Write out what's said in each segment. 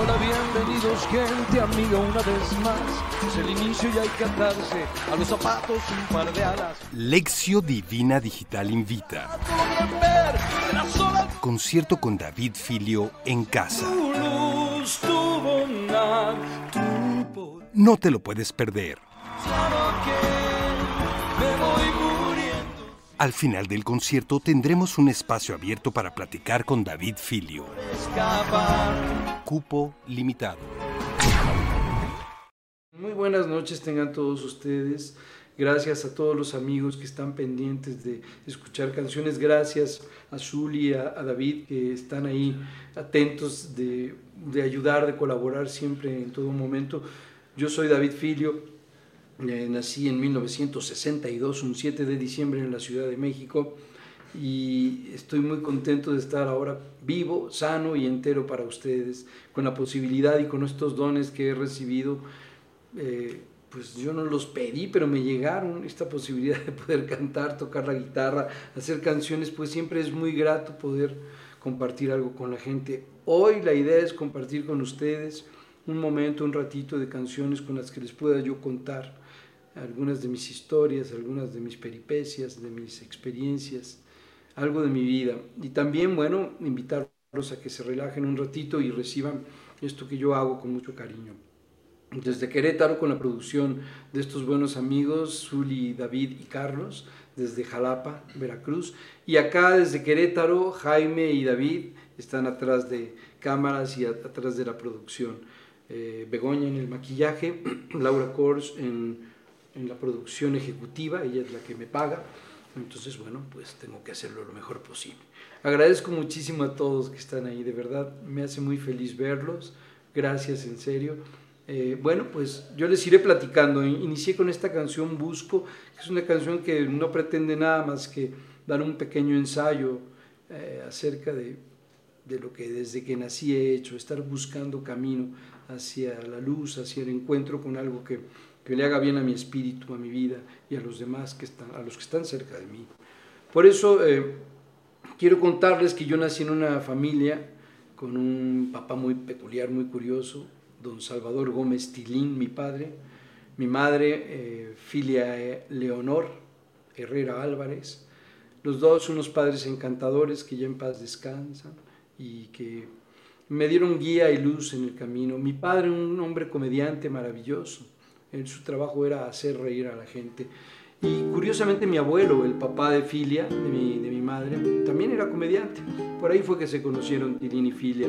Hola, bienvenidos gente amiga una vez más. Es el inicio y hay que atarse a los zapatos un par de alas. Lección Divina Digital invita. Concierto con David Filio en casa. No te lo puedes perder. Al final del concierto tendremos un espacio abierto para platicar con David Filio. Cupo limitado. Muy buenas noches tengan todos ustedes. Gracias a todos los amigos que están pendientes de escuchar canciones. Gracias a Zuli, a, a David, que están ahí atentos de, de ayudar, de colaborar siempre en todo momento. Yo soy David Filio, eh, nací en 1962, un 7 de diciembre en la Ciudad de México y estoy muy contento de estar ahora vivo, sano y entero para ustedes, con la posibilidad y con estos dones que he recibido. Eh, pues yo no los pedí, pero me llegaron esta posibilidad de poder cantar, tocar la guitarra, hacer canciones, pues siempre es muy grato poder compartir algo con la gente. Hoy la idea es compartir con ustedes un momento, un ratito de canciones con las que les pueda yo contar algunas de mis historias, algunas de mis peripecias, de mis experiencias, algo de mi vida. Y también, bueno, invitarlos a que se relajen un ratito y reciban esto que yo hago con mucho cariño. Desde Querétaro con la producción de estos buenos amigos, Zuli, David y Carlos, desde Jalapa, Veracruz. Y acá desde Querétaro, Jaime y David están atrás de cámaras y atrás de la producción. Eh, Begoña en el maquillaje, Laura Kors en en la producción ejecutiva, ella es la que me paga, entonces bueno, pues tengo que hacerlo lo mejor posible. Agradezco muchísimo a todos que están ahí, de verdad, me hace muy feliz verlos, gracias en serio. Eh, bueno, pues yo les iré platicando, inicié con esta canción Busco, que es una canción que no pretende nada más que dar un pequeño ensayo eh, acerca de, de lo que desde que nací he hecho, estar buscando camino hacia la luz, hacia el encuentro con algo que que le haga bien a mi espíritu, a mi vida y a los demás que están, a los que están cerca de mí. Por eso eh, quiero contarles que yo nací en una familia con un papá muy peculiar, muy curioso, don Salvador Gómez Tilín, mi padre, mi madre, eh, Filia Leonor Herrera Álvarez, los dos unos padres encantadores que ya en paz descansan y que me dieron guía y luz en el camino. Mi padre, un hombre comediante maravilloso, su trabajo era hacer reír a la gente. Y curiosamente mi abuelo, el papá de Filia, de mi, de mi madre, también era comediante. Por ahí fue que se conocieron Tilín y Filia.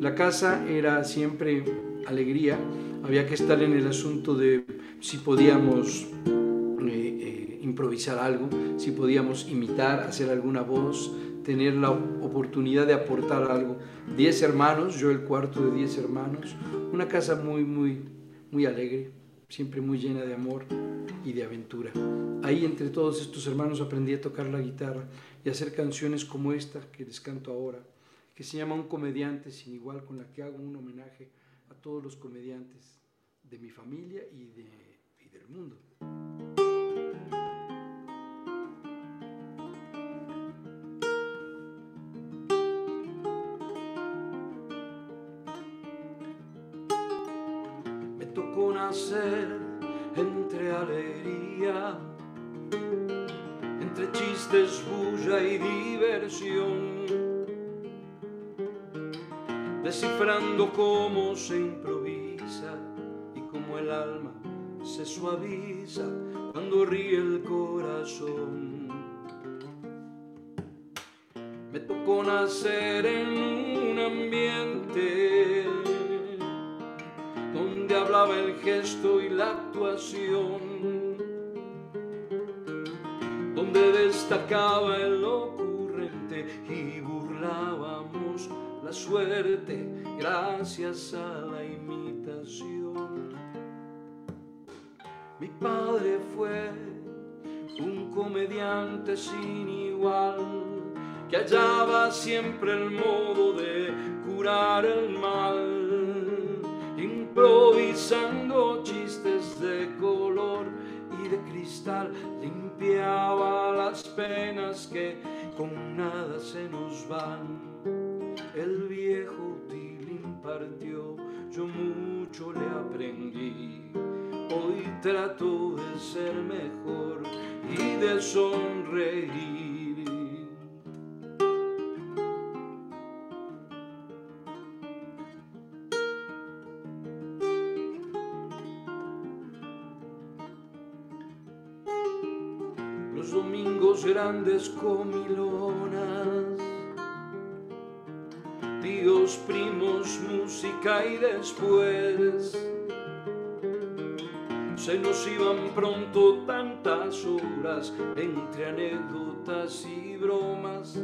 La casa era siempre alegría. Había que estar en el asunto de si podíamos eh, eh, improvisar algo, si podíamos imitar, hacer alguna voz, tener la oportunidad de aportar algo. Diez hermanos, yo el cuarto de diez hermanos. Una casa muy, muy, muy alegre siempre muy llena de amor y de aventura. Ahí entre todos estos hermanos aprendí a tocar la guitarra y a hacer canciones como esta que les canto ahora, que se llama Un comediante sin igual, con la que hago un homenaje a todos los comediantes de mi familia y, y del mundo. Entre alegría, entre chistes, bulla y diversión, descifrando cómo se improvisa y cómo el alma se suaviza cuando ríe el corazón. Me tocó nacer en un ambiente el gesto y la actuación, donde destacaba el ocurrente y burlábamos la suerte gracias a la imitación. Mi padre fue un comediante sin igual que hallaba siempre el modo de curar el mal improvisando chistes de color y de cristal, limpiaba las penas que con nada se nos van. El viejo Tilín partió yo mucho le aprendí. Hoy trato de ser mejor y de sonreír. Grandes comilonas, tíos, primos, música y después se nos iban pronto tantas horas entre anécdotas y bromas,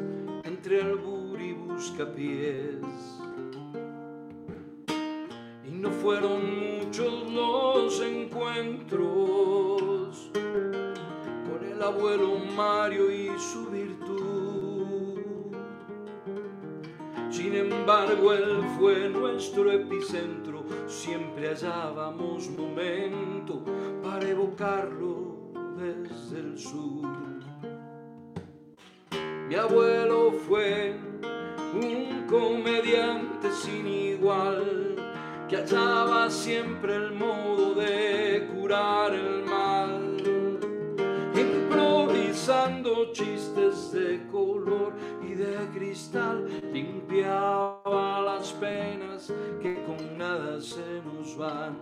entre albur y buscapiés. Y no fueron muchos los encuentros el abuelo Mario y su virtud. Sin embargo, él fue nuestro epicentro, siempre hallábamos momento para evocarlo desde el sur. Mi abuelo fue un comediante sin igual, que hallaba siempre el modo de curar el mal, cristal, limpiaba las penas que con nada se nos van.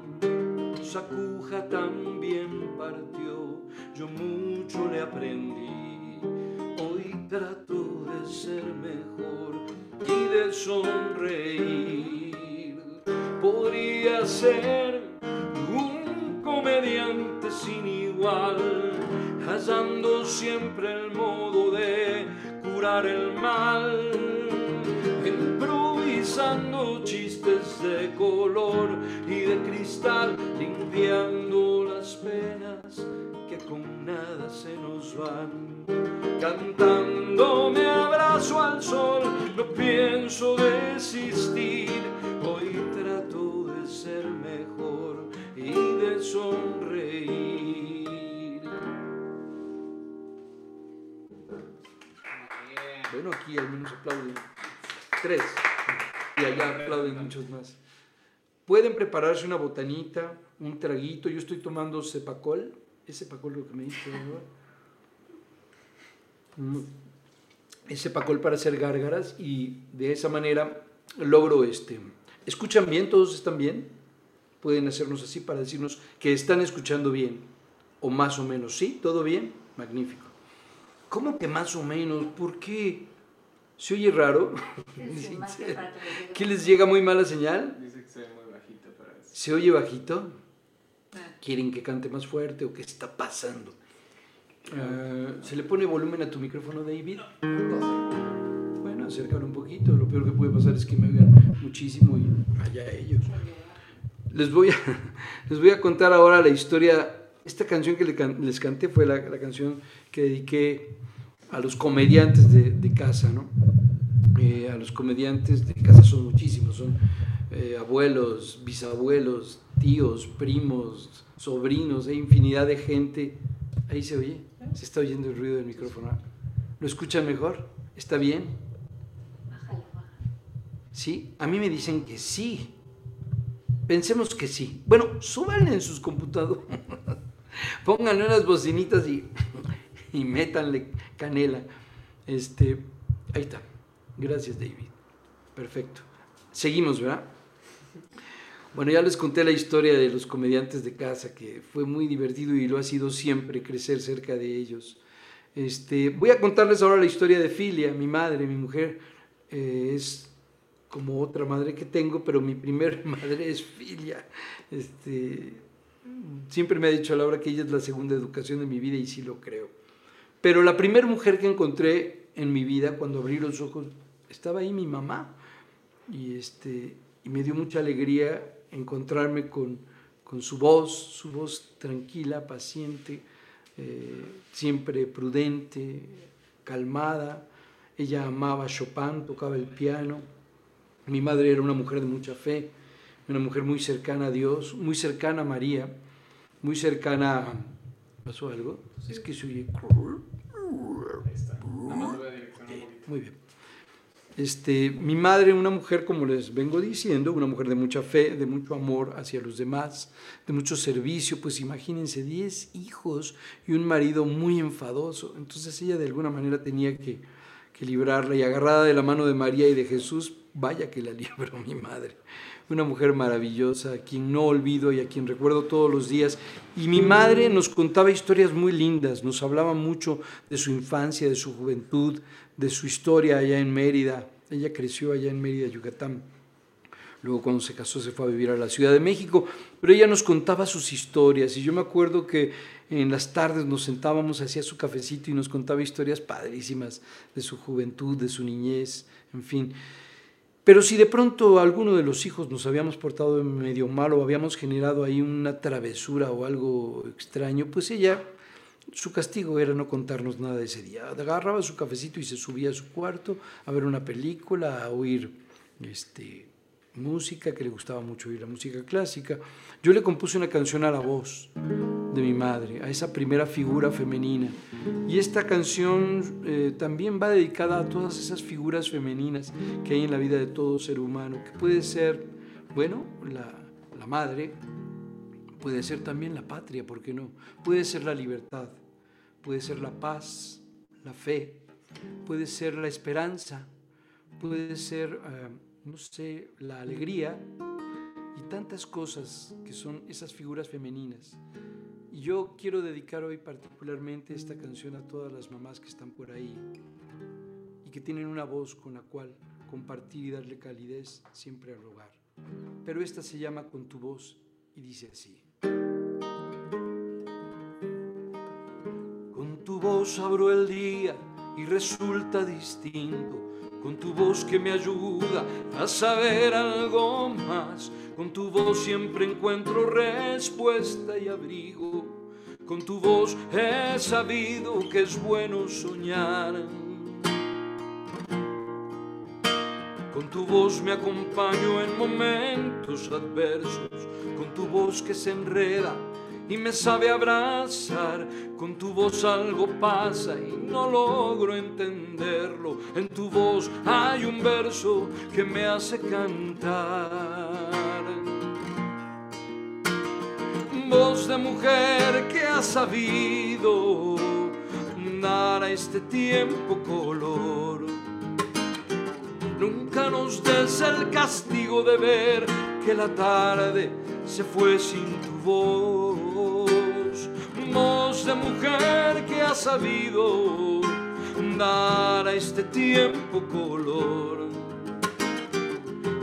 Sacuja también partió, yo mucho le aprendí. Hoy trato de ser mejor y de sonreír. Podría ser un comediante sin igual, hallando siempre el modo de curar el mal, improvisando chistes de color y de cristal, limpiando las penas que con nada se nos van. Cantando me abrazo al sol, no pienso desistir, hoy trato de ser mejor y de sonreír. Bueno, aquí al menos aplauden tres y allá aplauden muchos más. Pueden prepararse una botanita, un traguito. Yo estoy tomando cepacol. Es cepacol lo que me dice, ¿verdad? Mm. Es cepacol para hacer gárgaras y de esa manera logro este. ¿Escuchan bien? ¿Todos están bien? Pueden hacernos así para decirnos que están escuchando bien o más o menos. ¿Sí? ¿Todo bien? Magnífico. ¿Cómo que más o menos? ¿Por qué? ¿Se oye raro? Sí, ¿Qué les llega muy mala señal? Dice que se ve muy bajito para eso. ¿Se oye bajito? Ah. ¿Quieren que cante más fuerte o qué está pasando? Ah, ¿Se le pone volumen a tu micrófono, David? Bueno, acércalo un poquito. Lo peor que puede pasar es que me oigan muchísimo y allá ellos. Les voy a, les voy a contar ahora la historia. Esta canción que les canté fue la, la canción que dediqué a los comediantes de, de casa, ¿no? Eh, a los comediantes de casa son muchísimos, son eh, abuelos, bisabuelos, tíos, primos, sobrinos, hay infinidad de gente. Ahí se oye, se está oyendo el ruido del micrófono. ¿Lo escuchan mejor? ¿Está bien? Bájale, bájale. ¿Sí? A mí me dicen que sí. Pensemos que sí. Bueno, suban en sus computadoras. Pónganle unas bocinitas y, y métanle canela. Este, ahí está. Gracias, David. Perfecto. Seguimos, ¿verdad? Bueno, ya les conté la historia de los comediantes de casa, que fue muy divertido y lo ha sido siempre crecer cerca de ellos. Este, voy a contarles ahora la historia de Filia, mi madre, mi mujer. eh, es como otra madre que tengo, pero mi primer madre es Filia. Este, siempre me ha dicho Laura que ella es la segunda educación de mi vida y sí lo creo. Pero la primera mujer que encontré en mi vida, cuando abrí los ojos, estaba ahí mi mamá. Y, este, y me dio mucha alegría encontrarme con, con su voz, su voz tranquila, paciente, eh, siempre prudente, calmada. Ella amaba Chopin, tocaba el piano. Mi madre era una mujer de mucha fe, una mujer muy cercana a Dios, muy cercana a María, muy cercana... ¿Pasó algo? Es que se oye... Muy bien. Este, mi madre, una mujer, como les vengo diciendo, una mujer de mucha fe, de mucho amor hacia los demás, de mucho servicio, pues imagínense 10 hijos y un marido muy enfadoso. Entonces ella de alguna manera tenía que, que librarla y agarrada de la mano de María y de Jesús, vaya que la libró mi madre. Una mujer maravillosa, a quien no olvido y a quien recuerdo todos los días. Y mi madre nos contaba historias muy lindas, nos hablaba mucho de su infancia, de su juventud, de su historia allá en Mérida. Ella creció allá en Mérida, Yucatán. Luego cuando se casó se fue a vivir a la Ciudad de México, pero ella nos contaba sus historias y yo me acuerdo que en las tardes nos sentábamos, hacía su cafecito y nos contaba historias padrísimas de su juventud, de su niñez, en fin. Pero si de pronto alguno de los hijos nos habíamos portado medio mal o habíamos generado ahí una travesura o algo extraño, pues ella, su castigo era no contarnos nada ese día. Agarraba su cafecito y se subía a su cuarto a ver una película, a oír este, música, que le gustaba mucho oír la música clásica. Yo le compuse una canción a la voz de mi madre, a esa primera figura femenina. Y esta canción eh, también va dedicada a todas esas figuras femeninas que hay en la vida de todo ser humano, que puede ser, bueno, la, la madre, puede ser también la patria, ¿por qué no? Puede ser la libertad, puede ser la paz, la fe, puede ser la esperanza, puede ser... Eh, no sé, la alegría y tantas cosas que son esas figuras femeninas. Y yo quiero dedicar hoy particularmente esta canción a todas las mamás que están por ahí y que tienen una voz con la cual compartir y darle calidez siempre al hogar. Pero esta se llama Con tu voz y dice así. Con tu voz abro el día y resulta distinto con tu voz que me ayuda a saber algo más. Con tu voz siempre encuentro respuesta y abrigo. Con tu voz he sabido que es bueno soñar. Con tu voz me acompaño en momentos adversos. Con tu voz que se enreda y me sabe abrazar. Con tu voz algo pasa y no logro entenderlo. En tu voz hay un verso que me hace cantar. Voz de mujer que ha sabido dar a este tiempo color. Nunca nos des el castigo de ver que la tarde se fue sin tu voz. De mujer que ha sabido dar a este tiempo color.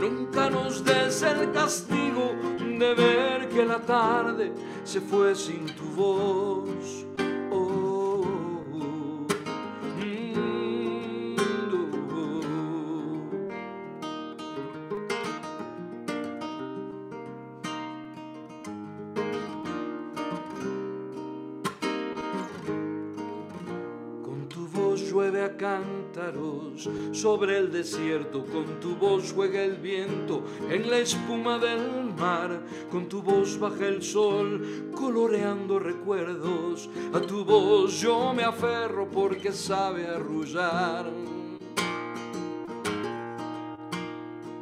Nunca nos des el castigo de ver que la tarde se fue sin tu voz. Sobre el desierto, con tu voz juega el viento en la espuma del mar, con tu voz baja el sol coloreando recuerdos, a tu voz yo me aferro porque sabe arrullar.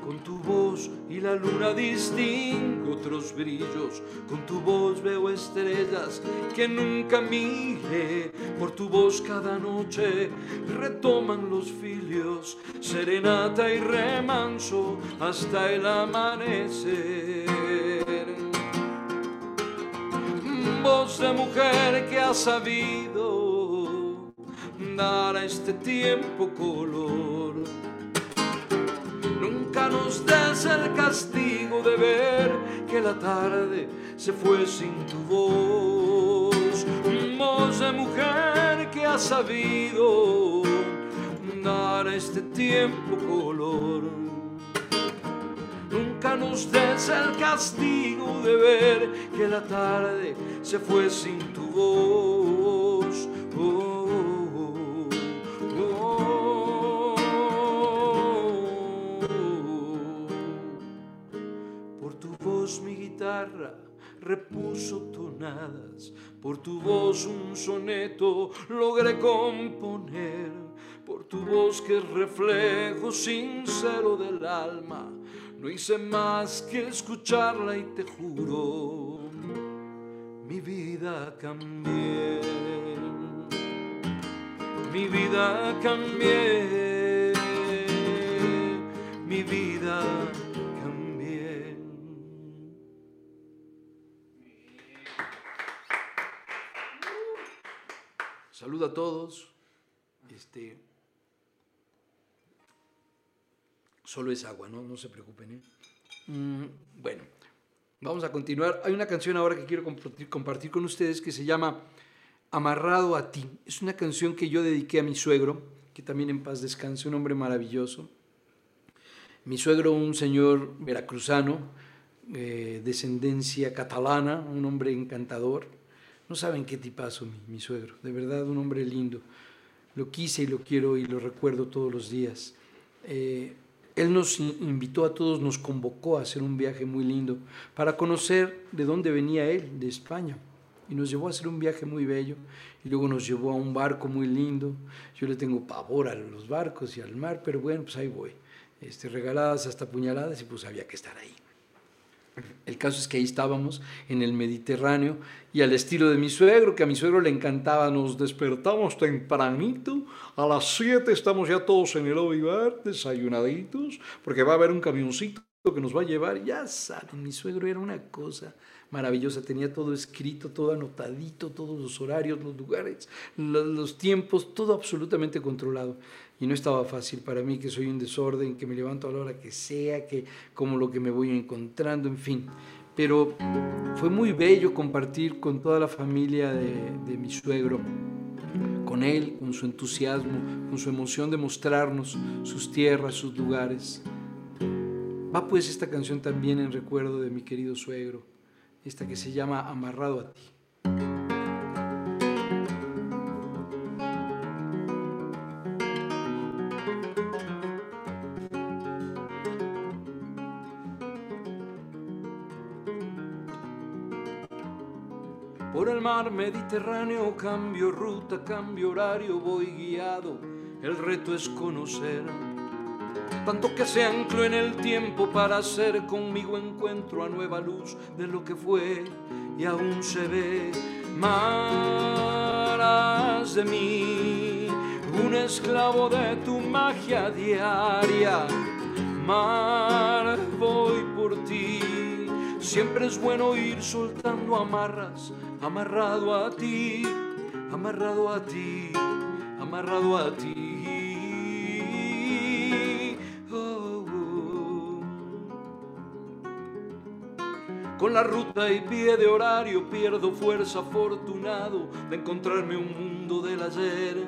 Con tu voz la luna distingo otros brillos. Con tu voz veo estrellas que nunca mire. Por tu voz cada noche retoman los filios, serenata y remanso hasta el amanecer. Voz de mujer que ha sabido dar a este tiempo color Nunca nos des el castigo de ver que la tarde se fue sin tu voz. Voz de mujer que ha sabido dar a este tiempo color. Nunca nos des el castigo de ver que la tarde se fue sin tu voz. Oh. Mi guitarra repuso tonadas, por tu voz un soneto logré componer, por tu voz que es reflejo sincero del alma. No hice más que escucharla y te juro, mi vida cambié. Mi vida cambié. Mi vida Saludo a todos. Este, solo es agua, ¿no? No se preocupen. ¿eh? Mm, bueno, vamos a continuar. Hay una canción ahora que quiero compartir, con ustedes que se llama Amarrado a ti. Es una canción que yo dediqué a mi suegro, que también en paz descanse, un hombre maravilloso. Mi suegro, un señor veracruzano, eh, descendencia catalana, un hombre encantador. No saben qué tipazo mi, mi suegro, de verdad un hombre lindo. Lo quise y lo quiero y lo recuerdo todos los días. Eh, él nos in- invitó a todos, nos convocó a hacer un viaje muy lindo para conocer de dónde venía él, de España. Y nos llevó a hacer un viaje muy bello. Y luego nos llevó a un barco muy lindo. Yo le tengo pavor a los barcos y al mar, pero bueno, pues ahí voy. Este, regaladas hasta puñaladas y pues había que estar ahí. El caso es que ahí estábamos en el Mediterráneo y al estilo de mi suegro, que a mi suegro le encantaba, nos despertamos tempranito, a las 7 estamos ya todos en el ovivar, desayunaditos, porque va a haber un camioncito que nos va a llevar, ya saben, mi suegro era una cosa maravillosa, tenía todo escrito, todo anotadito, todos los horarios, los lugares, lo- los tiempos, todo absolutamente controlado. Y no estaba fácil para mí, que soy un desorden, que me levanto a la hora que sea, que como lo que me voy encontrando, en fin. Pero fue muy bello compartir con toda la familia de, de mi suegro, con él, con su entusiasmo, con su emoción de mostrarnos sus tierras, sus lugares. Va pues esta canción también en recuerdo de mi querido suegro, esta que se llama Amarrado a ti. Mediterráneo cambio ruta, cambio horario, voy guiado. El reto es conocer. Tanto que se ancló en el tiempo para hacer conmigo encuentro a nueva luz de lo que fue y aún se ve más de mí, un esclavo de tu magia diaria. Mar, voy por ti. Siempre es bueno ir soltando amarras, amarrado a ti, amarrado a ti, amarrado a ti. Oh, oh. Con la ruta y pie de horario pierdo fuerza afortunado de encontrarme un mundo del ayer.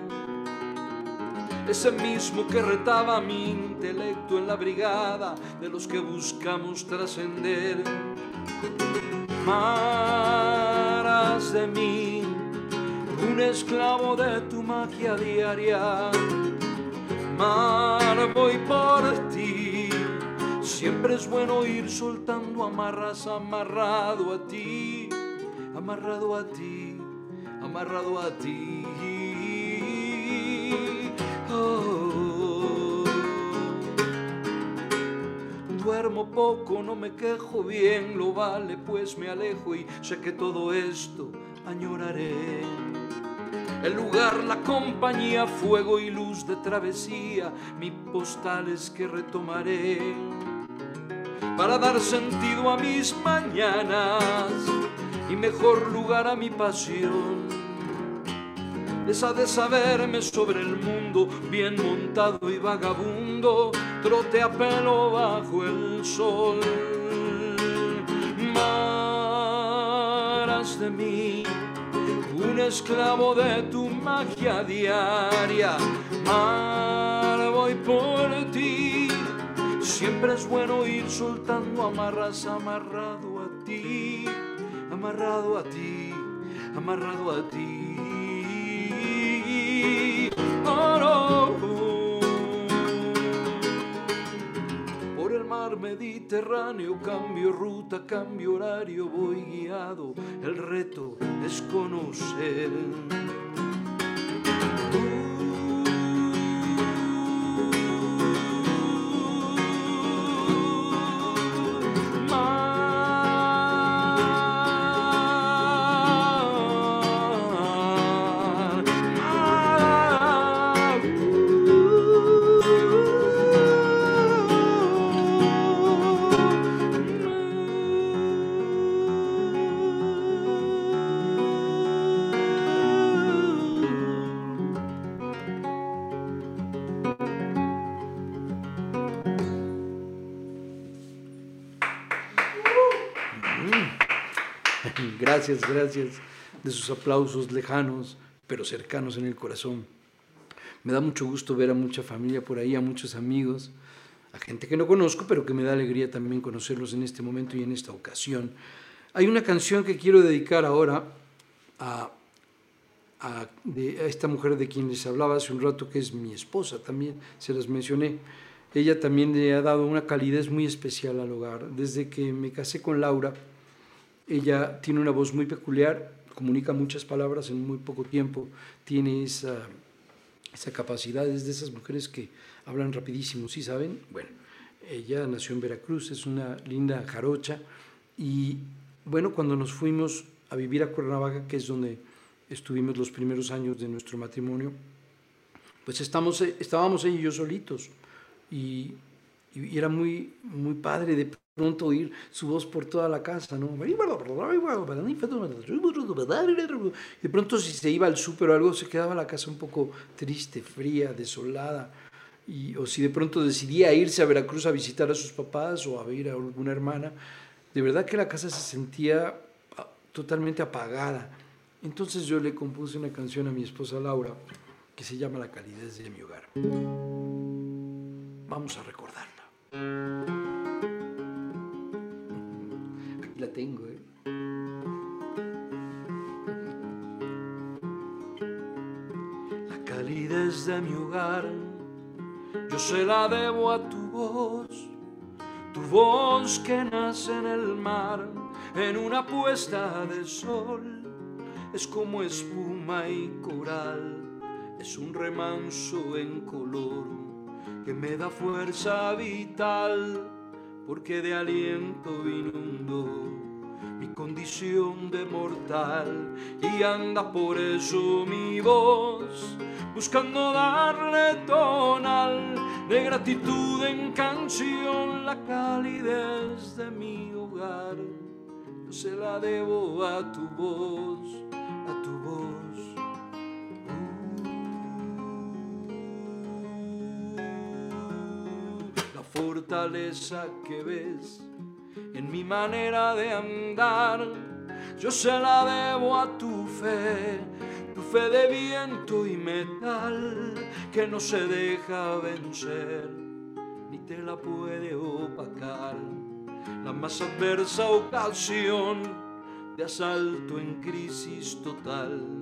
Ese mismo que retaba mi intelecto en la brigada de los que buscamos trascender. Maras de mí, un esclavo de tu magia diaria. Mar, voy por ti. Siempre es bueno ir soltando amarras, amarrado a ti, amarrado a ti, amarrado a ti. Oh. Poco, no me quejo bien, lo vale, pues me alejo y sé que todo esto añoraré. El lugar, la compañía, fuego y luz de travesía, mi postal es que retomaré para dar sentido a mis mañanas y mejor lugar a mi pasión. Esa de saberme sobre el mundo, bien montado y vagabundo, trote a pelo bajo el sol. Maras de mí, un esclavo de tu magia diaria. Mar, voy por ti. Siempre es bueno ir soltando amarras, amarrado a ti, amarrado a ti, amarrado a Por el mar Mediterráneo cambio ruta, cambio horario, voy guiado. El reto es conocer. Gracias, gracias de sus aplausos lejanos, pero cercanos en el corazón. Me da mucho gusto ver a mucha familia por ahí, a muchos amigos, a gente que no conozco, pero que me da alegría también conocerlos en este momento y en esta ocasión. Hay una canción que quiero dedicar ahora a, a, de, esta mujer de quien les hablaba hace un rato, que es mi esposa también, se las mencioné. Ella también le ha dado una calidez muy especial al hogar. Desde que me casé con Laura, ella tiene una voz muy peculiar, comunica muchas palabras en muy poco tiempo, tiene esa, esa capacidad, es de esas mujeres que hablan rapidísimo, ¿sí saben? Bueno, ella nació en Veracruz, es una linda jarocha y bueno, cuando nos fuimos a vivir a Cuernavaca, que es donde estuvimos los primeros años de nuestro matrimonio, pues estamos, estábamos ella y yo solitos y, y era muy, muy padre de pronto oír su voz por toda la casa, ¿no? De pronto si se iba al súper o algo, se quedaba la casa un poco triste, fría, desolada. Y, o si de pronto decidía irse a Veracruz a visitar a sus papás o a ver a alguna hermana, de verdad que la casa se sentía totalmente apagada. Entonces yo le compuse una canción a mi esposa Laura que se llama La calidez de mi hogar. Vamos a recordarla. Aquí la tengo, ¿eh? La calidez de mi hogar, yo se la debo a tu voz, tu voz que nace en el mar, en una puesta de sol, es como espuma y coral, es un remanso en color que me da fuerza vital, porque de aliento inundo mi condición de mortal y anda por eso mi voz buscando darle tonal de gratitud en canción la calidez de mi hogar. Yo se la debo a tu voz a tu voz fortaleza que ves en mi manera de andar. Yo se la debo a tu fe, tu fe de viento y metal que no se deja vencer, ni te la puede opacar. La más adversa ocasión de asalto en crisis total,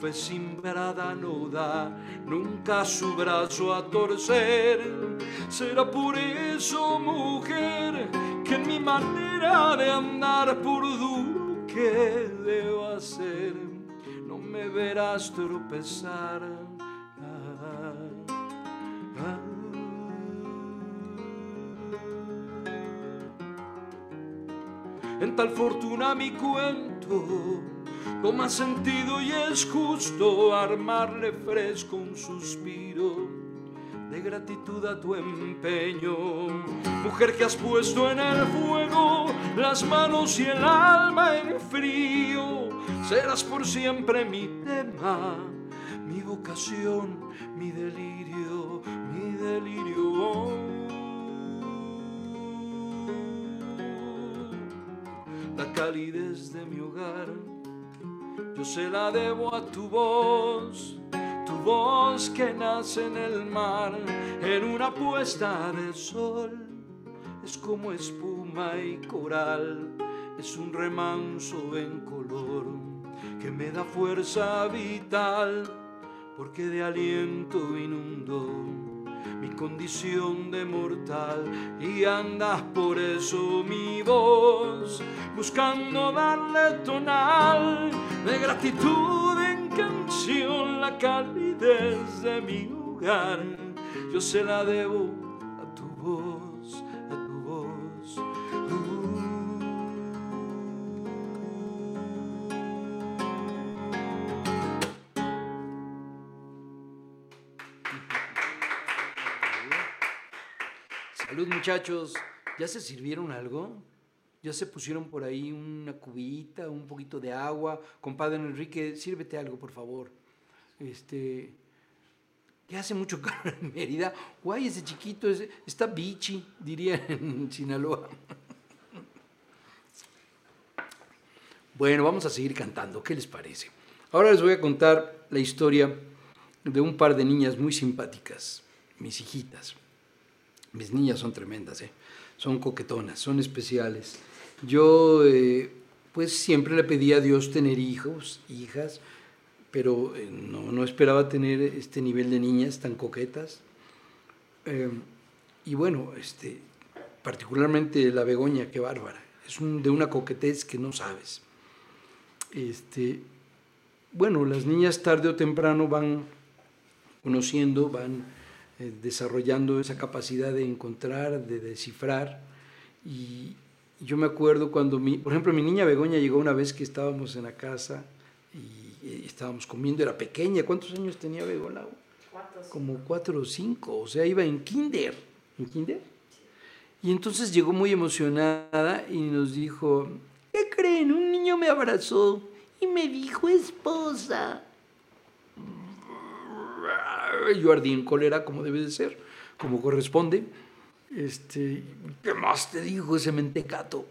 fe simbrada no da nunca su brazo a torcer. Será por eso, mujer, que en mi manera de andar por duro que debo hacer, no me verás tropezar. En tal fortuna mi cuento toma sentido y es justo armarle fresco un suspiro de gratitud a tu empeño. Mujer que has puesto en el fuego las manos y el alma en frío, serás por siempre mi tema, mi vocación, mi delirio, mi delirio. La calidez de mi hogar, yo se la debo a tu voz tu voz que nace en el mar, en una puesta de sol, es como espuma y coral, es un remanso en color que me da fuerza vital, porque de aliento inundo mi condición de mortal y andas por eso mi voz, buscando darle tonal de gratitud en canción la calidez de mi hogar. Yo se la debo muchachos, ¿ya se sirvieron algo? ¿Ya se pusieron por ahí una cubita, un poquito de agua? Compadre Enrique, sírvete algo, por favor. Este, ya hace mucho calor en Mérida. Guay, ese chiquito, ese- está bichi, diría en Sinaloa. Bueno, vamos a seguir cantando, ¿qué les parece? Ahora les voy a contar la historia de un par de niñas muy simpáticas, mis hijitas. Mis niñas son tremendas, ¿eh? son coquetonas, son especiales. Yo, eh, pues siempre le pedí a Dios tener hijos, hijas, pero eh, no, no, esperaba tener este nivel de niñas tan coquetas. Eh, y bueno, este, particularmente la Begoña, qué bárbara. Es un, de una coquetez que no sabes. Este, bueno, las niñas tarde o temprano van conociendo, van eh, desarrollando esa capacidad de encontrar, de descifrar. Y yo me acuerdo cuando, mi, por ejemplo, mi niña Begoña llegó una vez que estábamos en la casa y, y estábamos comiendo, era pequeña. ¿Cuántos años tenía Begoña? Como cuatro o cinco, o sea, iba en kinder. ¿En kinder? Y entonces llegó muy emocionada y nos dijo, ¿qué creen? Un niño me abrazó y me dijo esposa. Yo ardí en cólera como debe de ser, como corresponde. Este, ¿Qué más te dijo ese mentecato?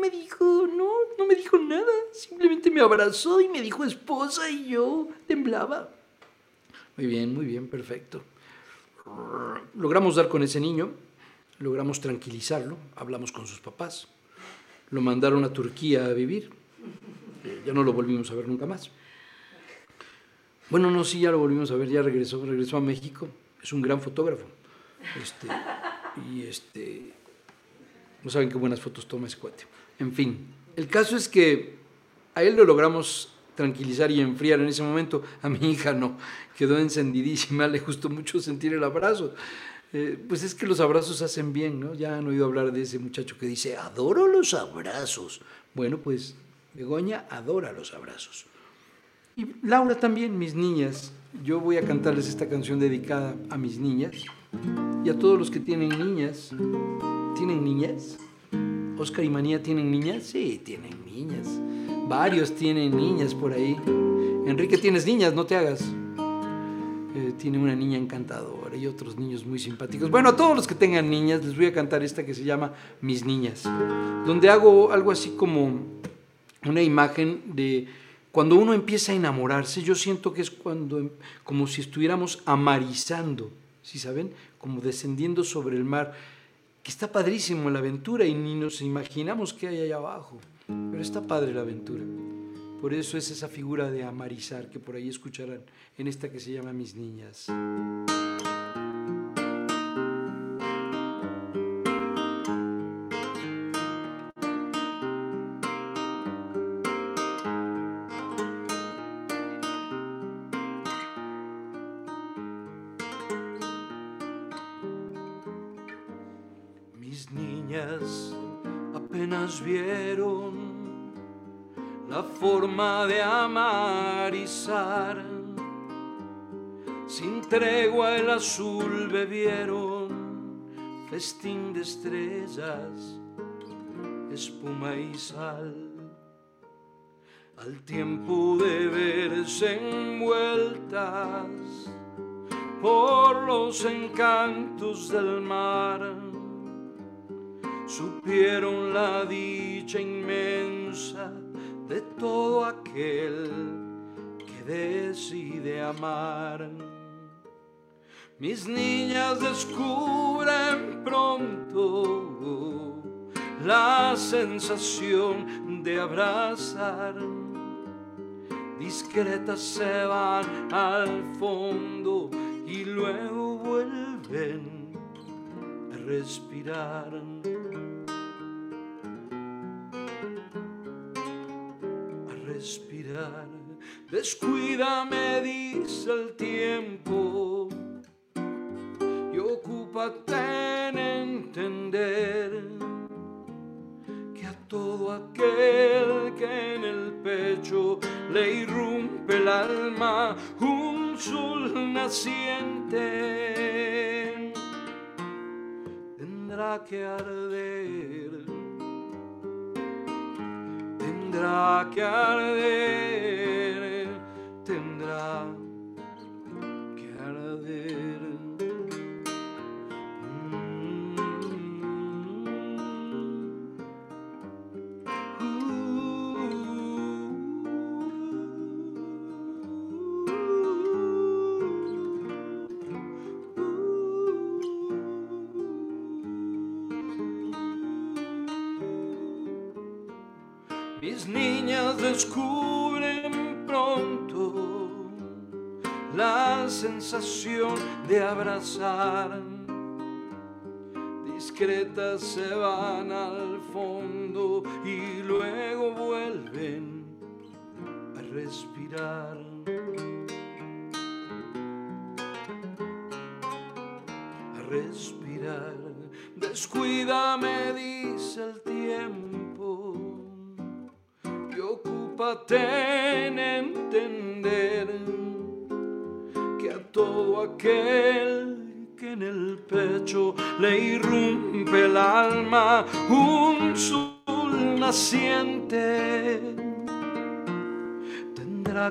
Me dijo, no, no me dijo nada. Simplemente me abrazó y me dijo esposa y yo temblaba. Muy bien, muy bien, perfecto. Logramos dar con ese niño, logramos tranquilizarlo, hablamos con sus papás, lo mandaron a Turquía a vivir, ya no lo volvimos a ver nunca más. Bueno, no, sí, ya lo volvimos a ver, ya regresó, regresó a México, es un gran fotógrafo. Este, y este, no saben qué buenas fotos toma ese cuate. En fin, el caso es que a él lo logramos tranquilizar y enfriar en ese momento. A mi hija no, quedó encendidísima, le gustó mucho sentir el abrazo. Eh, pues es que los abrazos hacen bien, ¿no? Ya han oído hablar de ese muchacho que dice, adoro los abrazos. Bueno, pues Begoña adora los abrazos. Y Laura también, mis niñas. Yo voy a cantarles esta canción dedicada a mis niñas y a todos los que tienen niñas. ¿Tienen niñas? ¿Oscar y Manía tienen niñas? Sí, tienen niñas. Varios tienen niñas por ahí. Enrique, tienes niñas, no te hagas. Eh, tiene una niña encantadora y otros niños muy simpáticos. Bueno, a todos los que tengan niñas les voy a cantar esta que se llama Mis Niñas, donde hago algo así como una imagen de cuando uno empieza a enamorarse, yo siento que es cuando, como si estuviéramos amarizando, ¿sí saben? Como descendiendo sobre el mar, que está padrísimo la aventura y ni nos imaginamos qué hay allá abajo, pero está padre la aventura. Por eso es esa figura de amarizar que por ahí escucharán en esta que se llama Mis Niñas. De amarizar. Sin tregua el azul bebieron, festín de estrellas, espuma y sal. Al tiempo de verse envueltas por los encantos del mar, supieron la dicha inmensa de todo aquel que decide amar. Mis niñas descubren pronto la sensación de abrazar. Discretas se van al fondo y luego vuelven a respirar. Respirar. Descuida, me dice el tiempo, y ocúpate en entender que a todo aquel que en el pecho le irrumpe el alma un sol naciente tendrá que arder tendrá que arder, niñas descubren pronto la sensación de abrazar. Discretas se van al fondo y luego vuelven a respirar.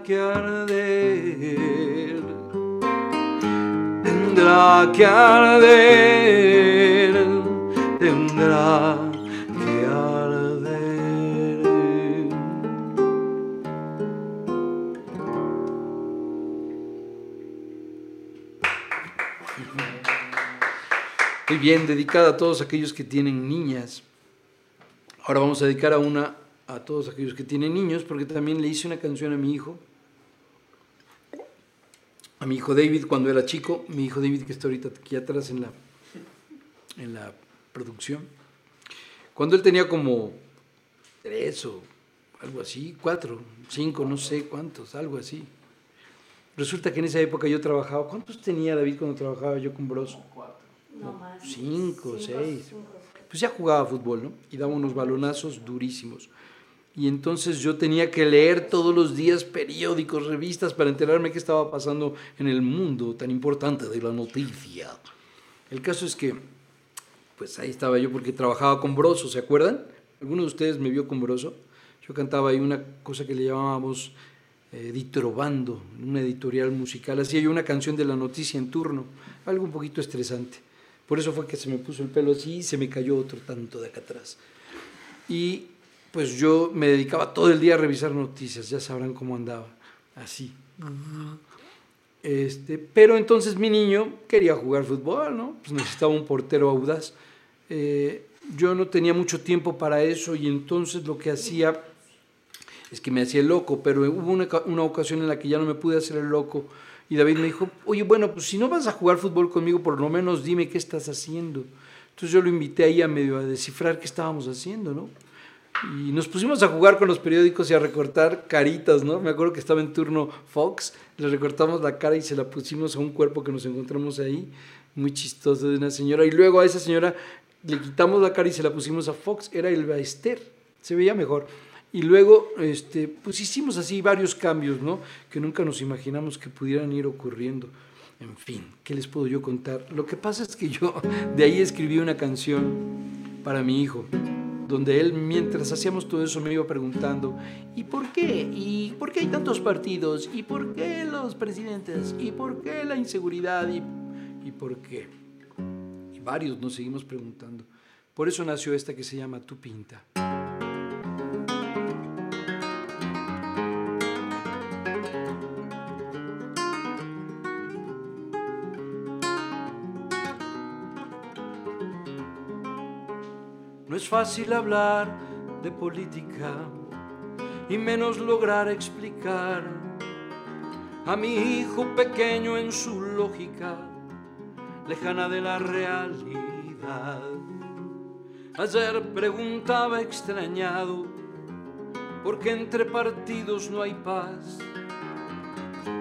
Que arder. Tendrá que arder. Tendrá que arder. Muy bien, dedicada a todos aquellos que tienen niñas. Ahora vamos a dedicar a una a todos aquellos que tienen niños, porque también le hice una canción a mi hijo, a mi hijo David cuando era chico, mi hijo David que está ahorita aquí atrás en la, en la producción. Cuando él tenía como tres o algo así, cuatro, cinco, no sé cuántos, algo así. Resulta que en esa época yo trabajaba, ¿cuántos tenía David cuando trabajaba yo con Broso? No más. Cinco, seis. cinco. Pues ya jugaba fútbol, ¿no? Y daba unos balonazos durísimos. Y entonces yo tenía que leer todos los días periódicos, revistas, para enterarme qué estaba pasando en el mundo tan importante de la noticia. El caso es que, pues ahí estaba yo porque trabajaba con Broso, ¿se acuerdan? ¿Alguno de ustedes me vio con Broso? Yo cantaba ahí una cosa que le llamábamos eh, una editorial musical. Hacía yo una canción de la noticia en turno, algo un poquito estresante. Por eso fue que se me puso el pelo así y se me cayó otro tanto de acá atrás. Y pues yo me dedicaba todo el día a revisar noticias, ya sabrán cómo andaba, así. Este, pero entonces mi niño quería jugar fútbol, ¿no? Pues necesitaba un portero audaz. Eh, yo no tenía mucho tiempo para eso y entonces lo que hacía es que me hacía el loco, pero hubo una, una ocasión en la que ya no me pude hacer el loco y David me dijo, oye, bueno, pues si no vas a jugar fútbol conmigo, por lo menos dime qué estás haciendo. Entonces yo lo invité ahí a medio a descifrar qué estábamos haciendo, ¿no? Y nos pusimos a jugar con los periódicos y a recortar caritas, ¿no? Me acuerdo que estaba en turno Fox, le recortamos la cara y se la pusimos a un cuerpo que nos encontramos ahí, muy chistoso de una señora. Y luego a esa señora le quitamos la cara y se la pusimos a Fox, era el Esther, se veía mejor. Y luego, este, pues hicimos así varios cambios, ¿no? Que nunca nos imaginamos que pudieran ir ocurriendo. En fin, ¿qué les puedo yo contar? Lo que pasa es que yo de ahí escribí una canción para mi hijo, donde él mientras hacíamos todo eso me iba preguntando, ¿y por qué? ¿Y por qué hay tantos partidos? ¿Y por qué los presidentes? ¿Y por qué la inseguridad? ¿Y, y por qué? Y varios nos seguimos preguntando. Por eso nació esta que se llama Tu Pinta. Fácil hablar de política y menos lograr explicar a mi hijo pequeño en su lógica lejana de la realidad. Ayer preguntaba extrañado por qué entre partidos no hay paz.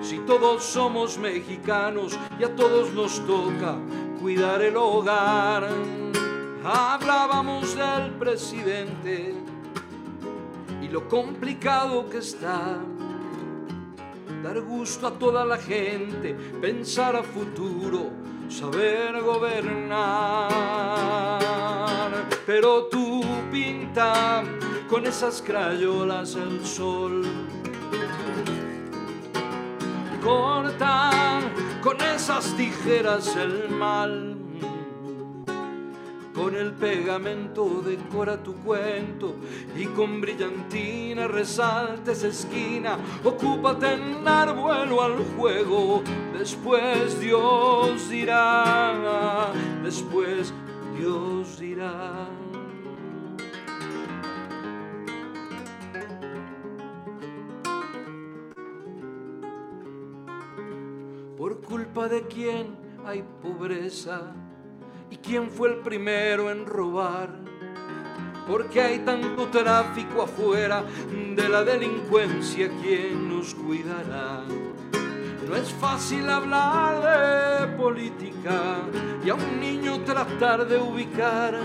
Si todos somos mexicanos y a todos nos toca cuidar el hogar. Hablábamos del presidente y lo complicado que está. Dar gusto a toda la gente, pensar a futuro, saber gobernar. Pero tú pinta con esas crayolas el sol. Corta con esas tijeras el mal. Con el pegamento decora tu cuento y con brillantina resaltes esquina. Ocúpate en dar vuelo al juego. Después Dios dirá, después Dios dirá. Por culpa de quién hay pobreza ¿Y quién fue el primero en robar? Porque hay tanto tráfico afuera de la delincuencia, ¿quién nos cuidará? No es fácil hablar de política y a un niño tratar de ubicar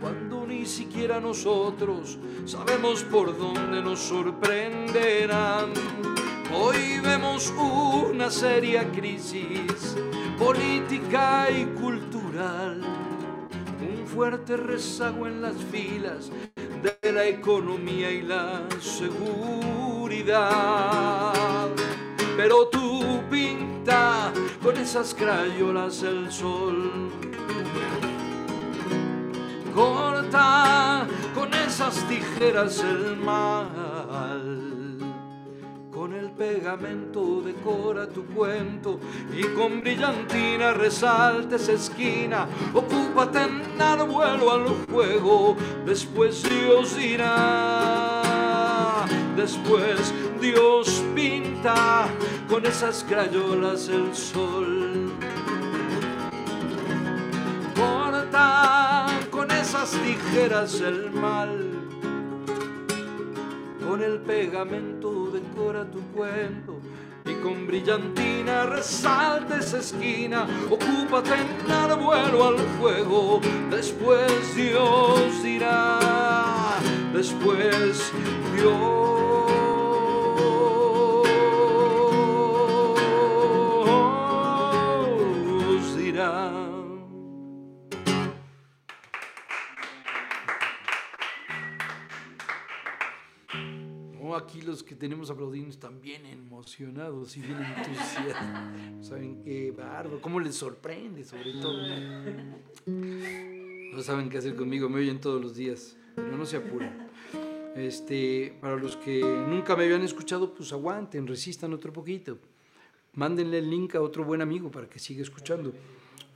cuando ni siquiera nosotros sabemos por dónde nos sorprenderán. Hoy vemos una seria crisis política y cultural, un fuerte rezago en las filas de la economía y la seguridad. Pero tú pinta con esas crayolas el sol. Corta con esas tijeras el mal. Pegamento decora tu cuento y con brillantina resalta esa esquina. Ocúpate en dar vuelo al juego, después Dios dirá. Después Dios pinta con esas crayolas el sol. Corta con esas tijeras el mal. Con el pegamento decora tu cuento y con brillantina resalta esa esquina. Ocúpate en dar vuelo al fuego. Después Dios dirá. Después Dios aquí los que tenemos aplaudiendo están bien emocionados y bien entusiasmados. Saben qué bárbaro, cómo les sorprende sobre todo. No saben qué hacer conmigo, me oyen todos los días, pero no se apuren. Este, para los que nunca me habían escuchado, pues aguanten, resistan otro poquito. Mándenle el link a otro buen amigo para que siga escuchando.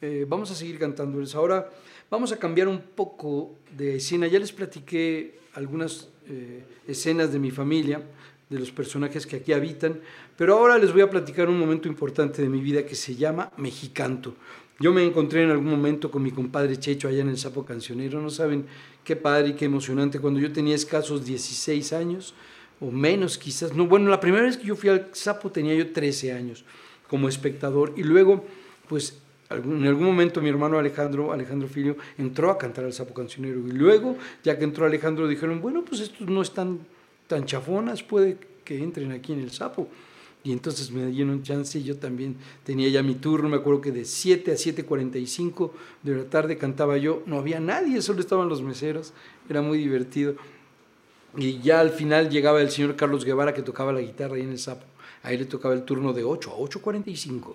Eh, vamos a seguir cantándoles. Ahora vamos a cambiar un poco de escena. Ya les platiqué algunas eh, escenas de mi familia, de los personajes que aquí habitan, pero ahora les voy a platicar un momento importante de mi vida que se llama Mexicanto. Yo me encontré en algún momento con mi compadre Checho allá en el Sapo Cancionero, no saben qué padre y qué emocionante, cuando yo tenía escasos 16 años, o menos quizás, no, bueno, la primera vez que yo fui al Sapo tenía yo 13 años como espectador, y luego, pues en algún momento mi hermano Alejandro, Alejandro Filio, entró a cantar al Sapo Cancionero. Y luego, ya que entró Alejandro, dijeron, bueno, pues estos no están tan chafonas, puede que entren aquí en el Sapo. Y entonces me dieron chance y yo también tenía ya mi turno, me acuerdo que de 7 a 7.45 de la tarde cantaba yo, no había nadie, solo estaban los meseros, era muy divertido. Y ya al final llegaba el señor Carlos Guevara que tocaba la guitarra ahí en el Sapo, a él le tocaba el turno de 8 a 8.45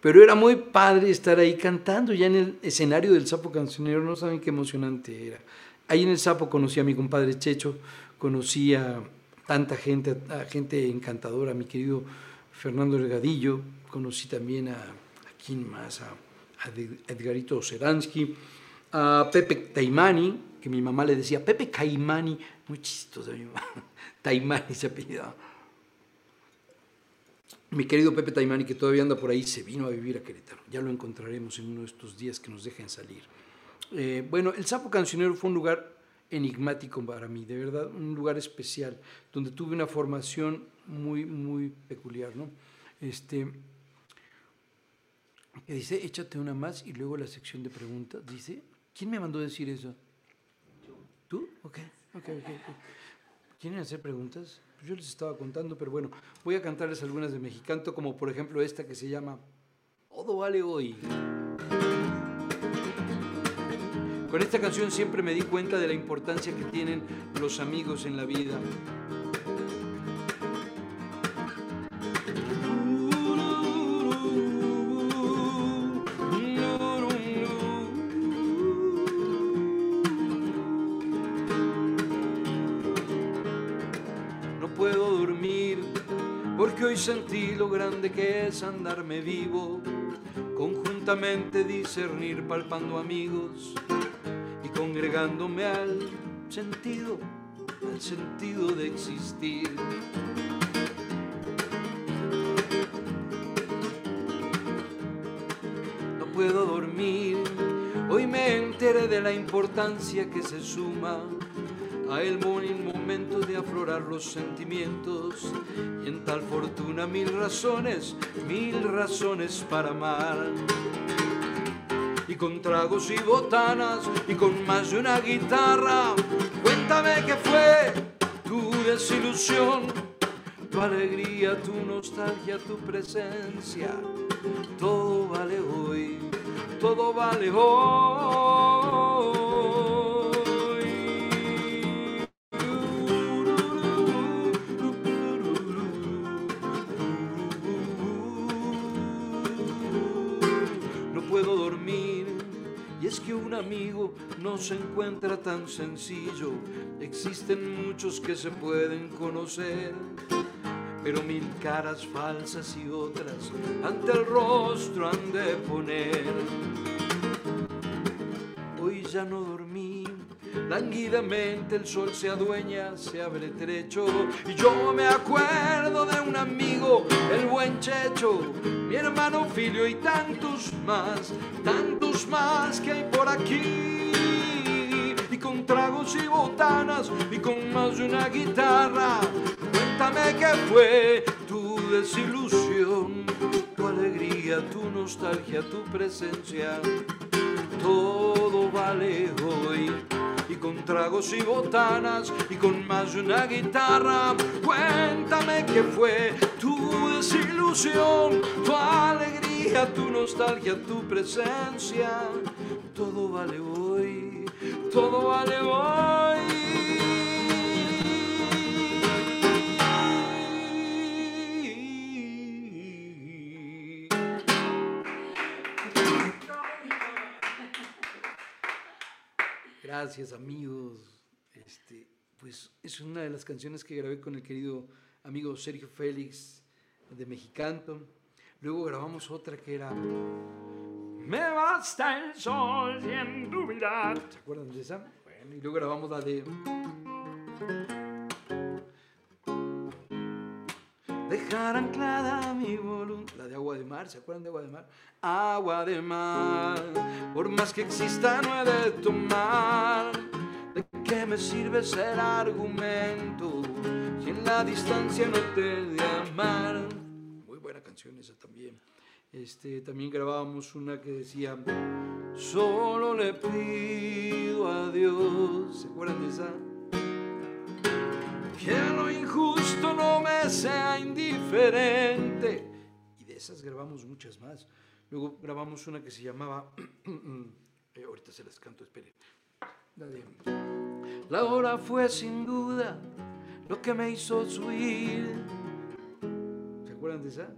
pero era muy padre estar ahí cantando ya en el escenario del Sapo Cancionero, no saben qué emocionante era. Ahí en el Sapo conocí a mi compadre Checho, conocí a tanta gente, a gente encantadora, a mi querido Fernando Regadillo, conocí también a, a quién más, a, a Edgarito Seransky, a Pepe Taimani, que mi mamá le decía, Pepe Caimani, muy chistoso mi mamá, Taimani se apellidaba. Mi querido Pepe Taimani, que todavía anda por ahí, se vino a vivir a Querétaro. Ya lo encontraremos en uno de estos días que nos dejen salir. Eh, bueno, el Sapo Cancionero fue un lugar enigmático para mí, de verdad, un lugar especial, donde tuve una formación muy, muy peculiar, ¿no? Este, que dice, échate una más y luego la sección de preguntas. Dice, ¿quién me mandó a decir eso? ¿Tú? Ok, ok, ok. okay. ¿Quieren hacer preguntas? Pues yo les estaba contando, pero bueno, voy a cantarles algunas de Mexicanto, como por ejemplo esta que se llama Todo vale hoy. Con esta canción siempre me di cuenta de la importancia que tienen los amigos en la vida. grande que es andarme vivo, conjuntamente discernir palpando amigos y congregándome al sentido, al sentido de existir. No puedo dormir, hoy me enteré de la importancia que se suma a el morning momento de aflorar los sentimientos y en tal fortuna mil razones, mil razones para amar. Y con tragos y botanas y con más de una guitarra, cuéntame qué fue tu desilusión, tu alegría, tu nostalgia, tu presencia. Todo vale hoy, todo vale hoy. Tan sencillo. Existen muchos que se pueden conocer, pero mil caras falsas y otras ante el rostro han de poner. Hoy ya no dormí, languidamente el sol se adueña, se abre trecho y yo me acuerdo de un amigo, el buen Checho, mi hermano Filio y tantos más, tantos más que hay por aquí. Tragos y botanas y con más de una guitarra, cuéntame qué fue tu desilusión, tu alegría, tu nostalgia, tu presencia todo vale hoy. Y con tragos y botanas y con más de una guitarra, cuéntame qué fue tu desilusión, tu alegría, tu nostalgia, tu presencia. Todo vale hoy, todo vale hoy. Gracias amigos. Este, pues es una de las canciones que grabé con el querido amigo Sergio Félix de Mexicanto. Luego grabamos otra que era Me basta el sol y en tu mirar. ¿Se acuerdan de esa? Bueno, y luego grabamos la de Dejar anclada mi voluntad. La de agua de mar, ¿se acuerdan de agua de mar? Agua de mar, por más que exista no he de tomar. ¿De qué me sirve ser argumento si en la distancia no te de amar? Muy buena canción esa también. Este, también grabábamos una que decía, solo le pido a Dios. ¿Se acuerdan de esa? que lo injusto no me sea indiferente. Y de esas grabamos muchas más. Luego grabamos una que se llamaba, eh, ahorita se las canto, esperen. La, hora fue sin duda lo que me hizo subir. ¿Se acuerdan de esa?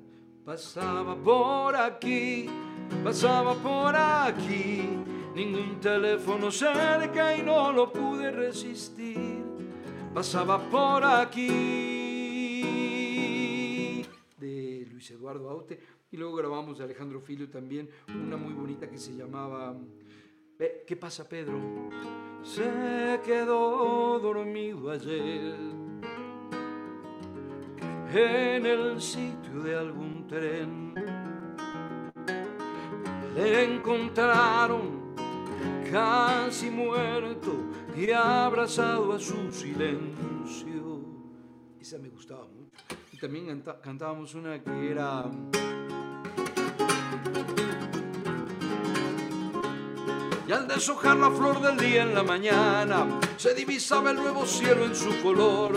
Pasaba por aquí, pasaba por aquí, ningún teléfono cerca y no lo pude resistir. Pasaba por aquí. De Luis Eduardo Aute. Y luego grabamos de Alejandro Filio también una muy bonita que se llamaba eh, ¿Qué pasa Pedro? Se quedó dormido ayer en el sitio de algún tren le encontraron casi muerto y abrazado a su silencio. Esa me gustaba mucho. Y también cantábamos una que era... Al deshojar la flor del día en la mañana, se divisaba el nuevo cielo en su color.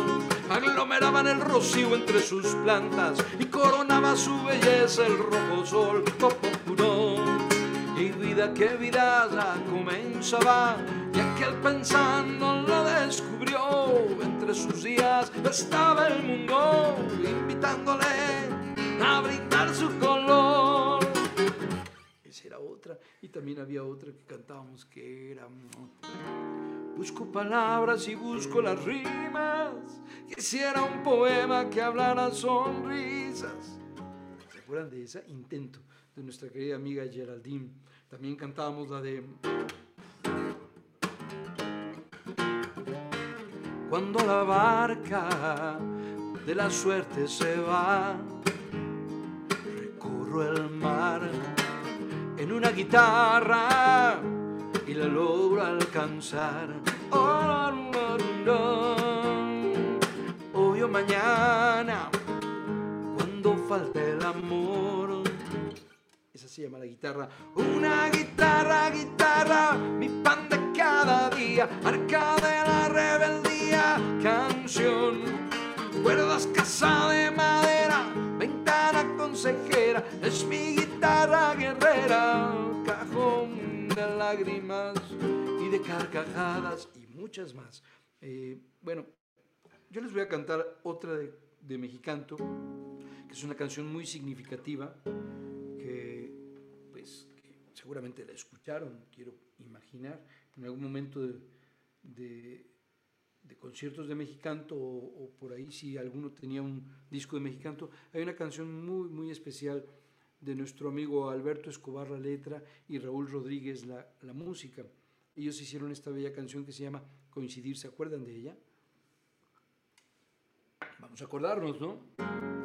Aglomeraban el rocío entre sus plantas y coronaba su belleza el rojo sol. Oh, oh, no. Y vida que vida ya comenzaba, y aquel pensando lo descubrió. Entre sus días estaba el mundo, invitándole a brindar su color. Era otra, y también había otra que cantábamos que era... Busco palabras y busco las rimas, quisiera un poema que hablara sonrisas. ¿Se acuerdan de esa? Intento, de nuestra querida amiga Geraldine. También cantábamos la de... Cuando la barca de la suerte se va, recorro el mar una guitarra y la logro alcanzar. Oh. Hoy o mañana, cuando falte el amor. Esa se llama la guitarra. Una guitarra, guitarra, mi pan de cada día, arca de la rebeldía, canción. Cuerdas, casa de madera, es mi guitarra guerrera, cajón de lágrimas y de carcajadas y muchas más. Eh, bueno, yo les voy a cantar otra de, Mexicanto, que es una canción muy significativa, que pues seguramente la escucharon, quiero imaginar, en algún momento de, de conciertos de Mexicanto o, por ahí si alguno tenía un disco de Mexicanto. Hay una canción muy, muy especial de nuestro amigo Alberto Escobar la letra y Raúl Rodríguez la, la música. Ellos hicieron esta bella canción que se llama Coincidir, ¿se acuerdan de ella? Vamos a acordarnos, ¿no?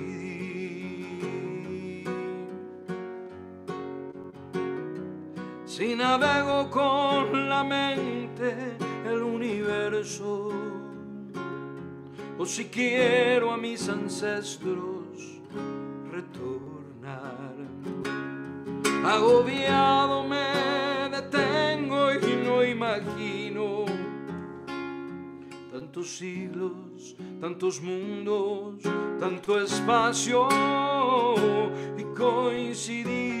Navego con la mente el universo, o si quiero a mis ancestros retornar. Agobiado me detengo y no imagino tantos siglos, tantos mundos, tanto espacio y coincidir.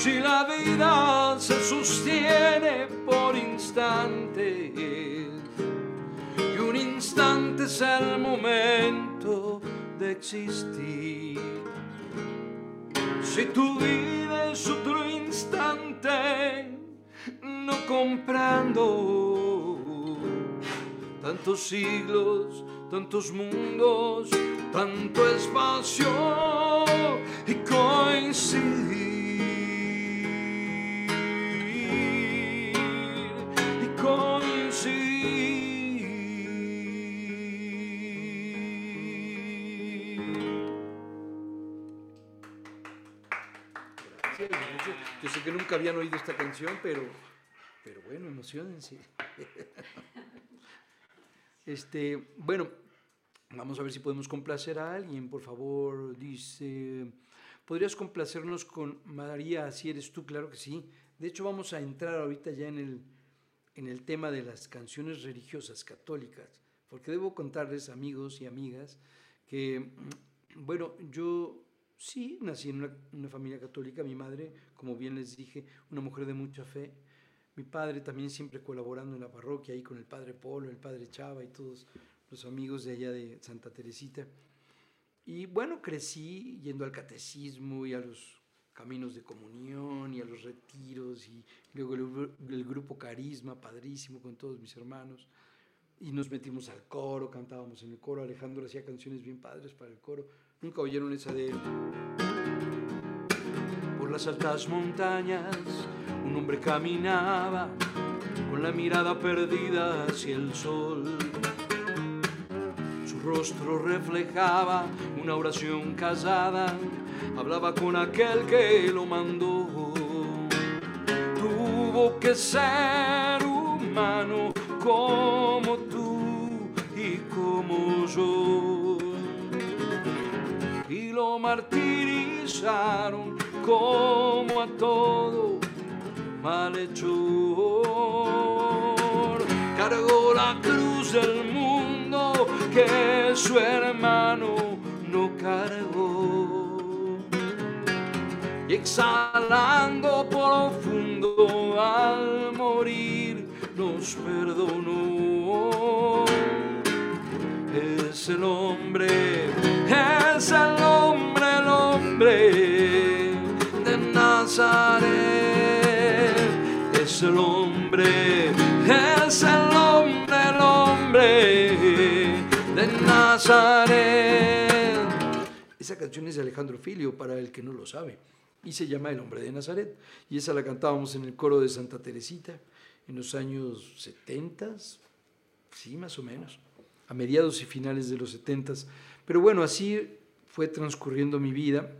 Si la vida se sostiene por instantes y un instante es el momento de existir. Si tú vives otro instante, no comprendo tantos siglos, tantos mundos, tanto espacio y coincidir. Yo sé que nunca habían oído esta canción, pero, pero bueno, emocionense. Este, bueno, vamos a ver si podemos complacer a alguien, por favor. Dice, ¿podrías complacernos con María, así eres tú? Claro que sí. De hecho, vamos a entrar ahorita ya en el, en el tema de las canciones religiosas católicas, porque debo contarles, amigos y amigas, que, bueno, yo Sí, nací en una, familia católica, mi madre, como bien les dije, una mujer de mucha fe. Mi padre también siempre colaborando en la parroquia, ahí con el padre Polo, el padre Chava y todos los amigos de allá de Santa Teresita. Y bueno, crecí yendo al catecismo y a los caminos de comunión y a los retiros y luego el grupo Carisma, padrísimo con todos mis hermanos. Y nos metimos al coro, cantábamos en el coro. Alejandro hacía canciones bien padres para el coro. Nunca oyeron esa de. Por las altas montañas un hombre caminaba con la mirada perdida hacia el sol. Su rostro reflejaba una oración casada, hablaba con aquel que lo mandó. Tuvo que ser humano como tú y como yo. Martirizaron como a todo malhechor. Cargó la cruz del mundo que su hermano no cargó. Y exhalando profundo al morir nos perdonó. Es el hombre, es el hombre, hombre de Nazaret. Es el hombre, es el hombre, el hombre de Nazaret. Esa canción es de Alejandro Filio, para el que no lo sabe, y se llama El hombre de Nazaret. Y esa la cantábamos en el coro de Santa Teresita en los años 70, sí, más o menos, a mediados y finales de los 70. Pero bueno, así fue transcurriendo mi vida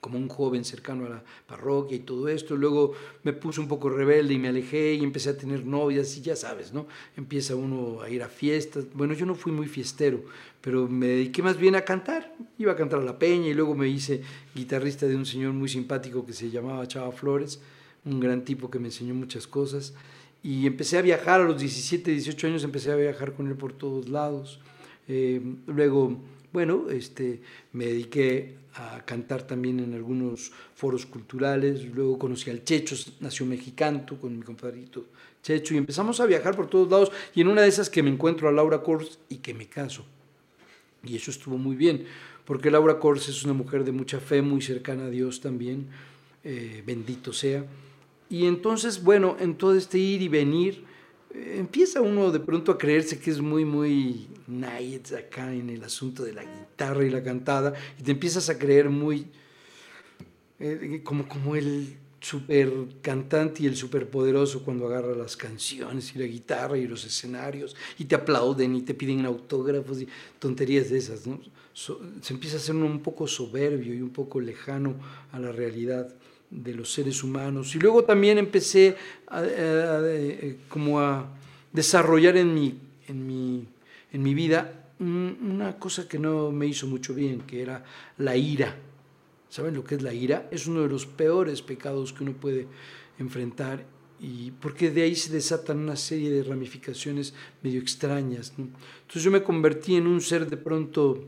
como un joven cercano a la parroquia y todo esto. Luego me puse un poco rebelde y me alejé y empecé a tener novias y ya sabes, ¿no? Empieza uno a ir a fiestas. Bueno, yo no fui muy fiestero, pero me dediqué más bien a cantar. Iba a cantar a la peña y luego me hice guitarrista de un señor muy simpático que se llamaba Chava Flores, un gran tipo que me enseñó muchas cosas. Y empecé a viajar a los 17, 18 años, empecé a viajar con él por todos lados. Eh, luego, bueno, este, me dediqué a cantar también en algunos foros culturales. Luego conocí al Checho, nació Mexicanto con mi compadrito Checho y empezamos a viajar por todos lados. Y en una de esas que me encuentro a Laura Kors y que me caso. Y eso estuvo muy bien, porque Laura Kors es una mujer de mucha fe, muy cercana a Dios también, eh, bendito sea. Y entonces, bueno, en todo este ir y venir, empieza uno de pronto a creerse que es muy, muy nice acá en el asunto de la guitarra y la cantada, y te empiezas a creer muy eh, como, como el super cantante y el super poderoso cuando agarra las canciones y la guitarra y los escenarios y te aplauden y te piden autógrafos y tonterías de esas. se empieza a ser uno un poco soberbio y un poco lejano a la realidad de los seres humanos. Y luego también empecé a, eh, como a desarrollar en mi, en mi, en mi vida un- una cosa que no me hizo mucho bien, que era la ira. ¿Saben lo que es la ira? Es uno de los peores pecados que uno puede enfrentar y porque de ahí se desatan una serie de ramificaciones medio extrañas. Entonces yo me convertí en un ser de pronto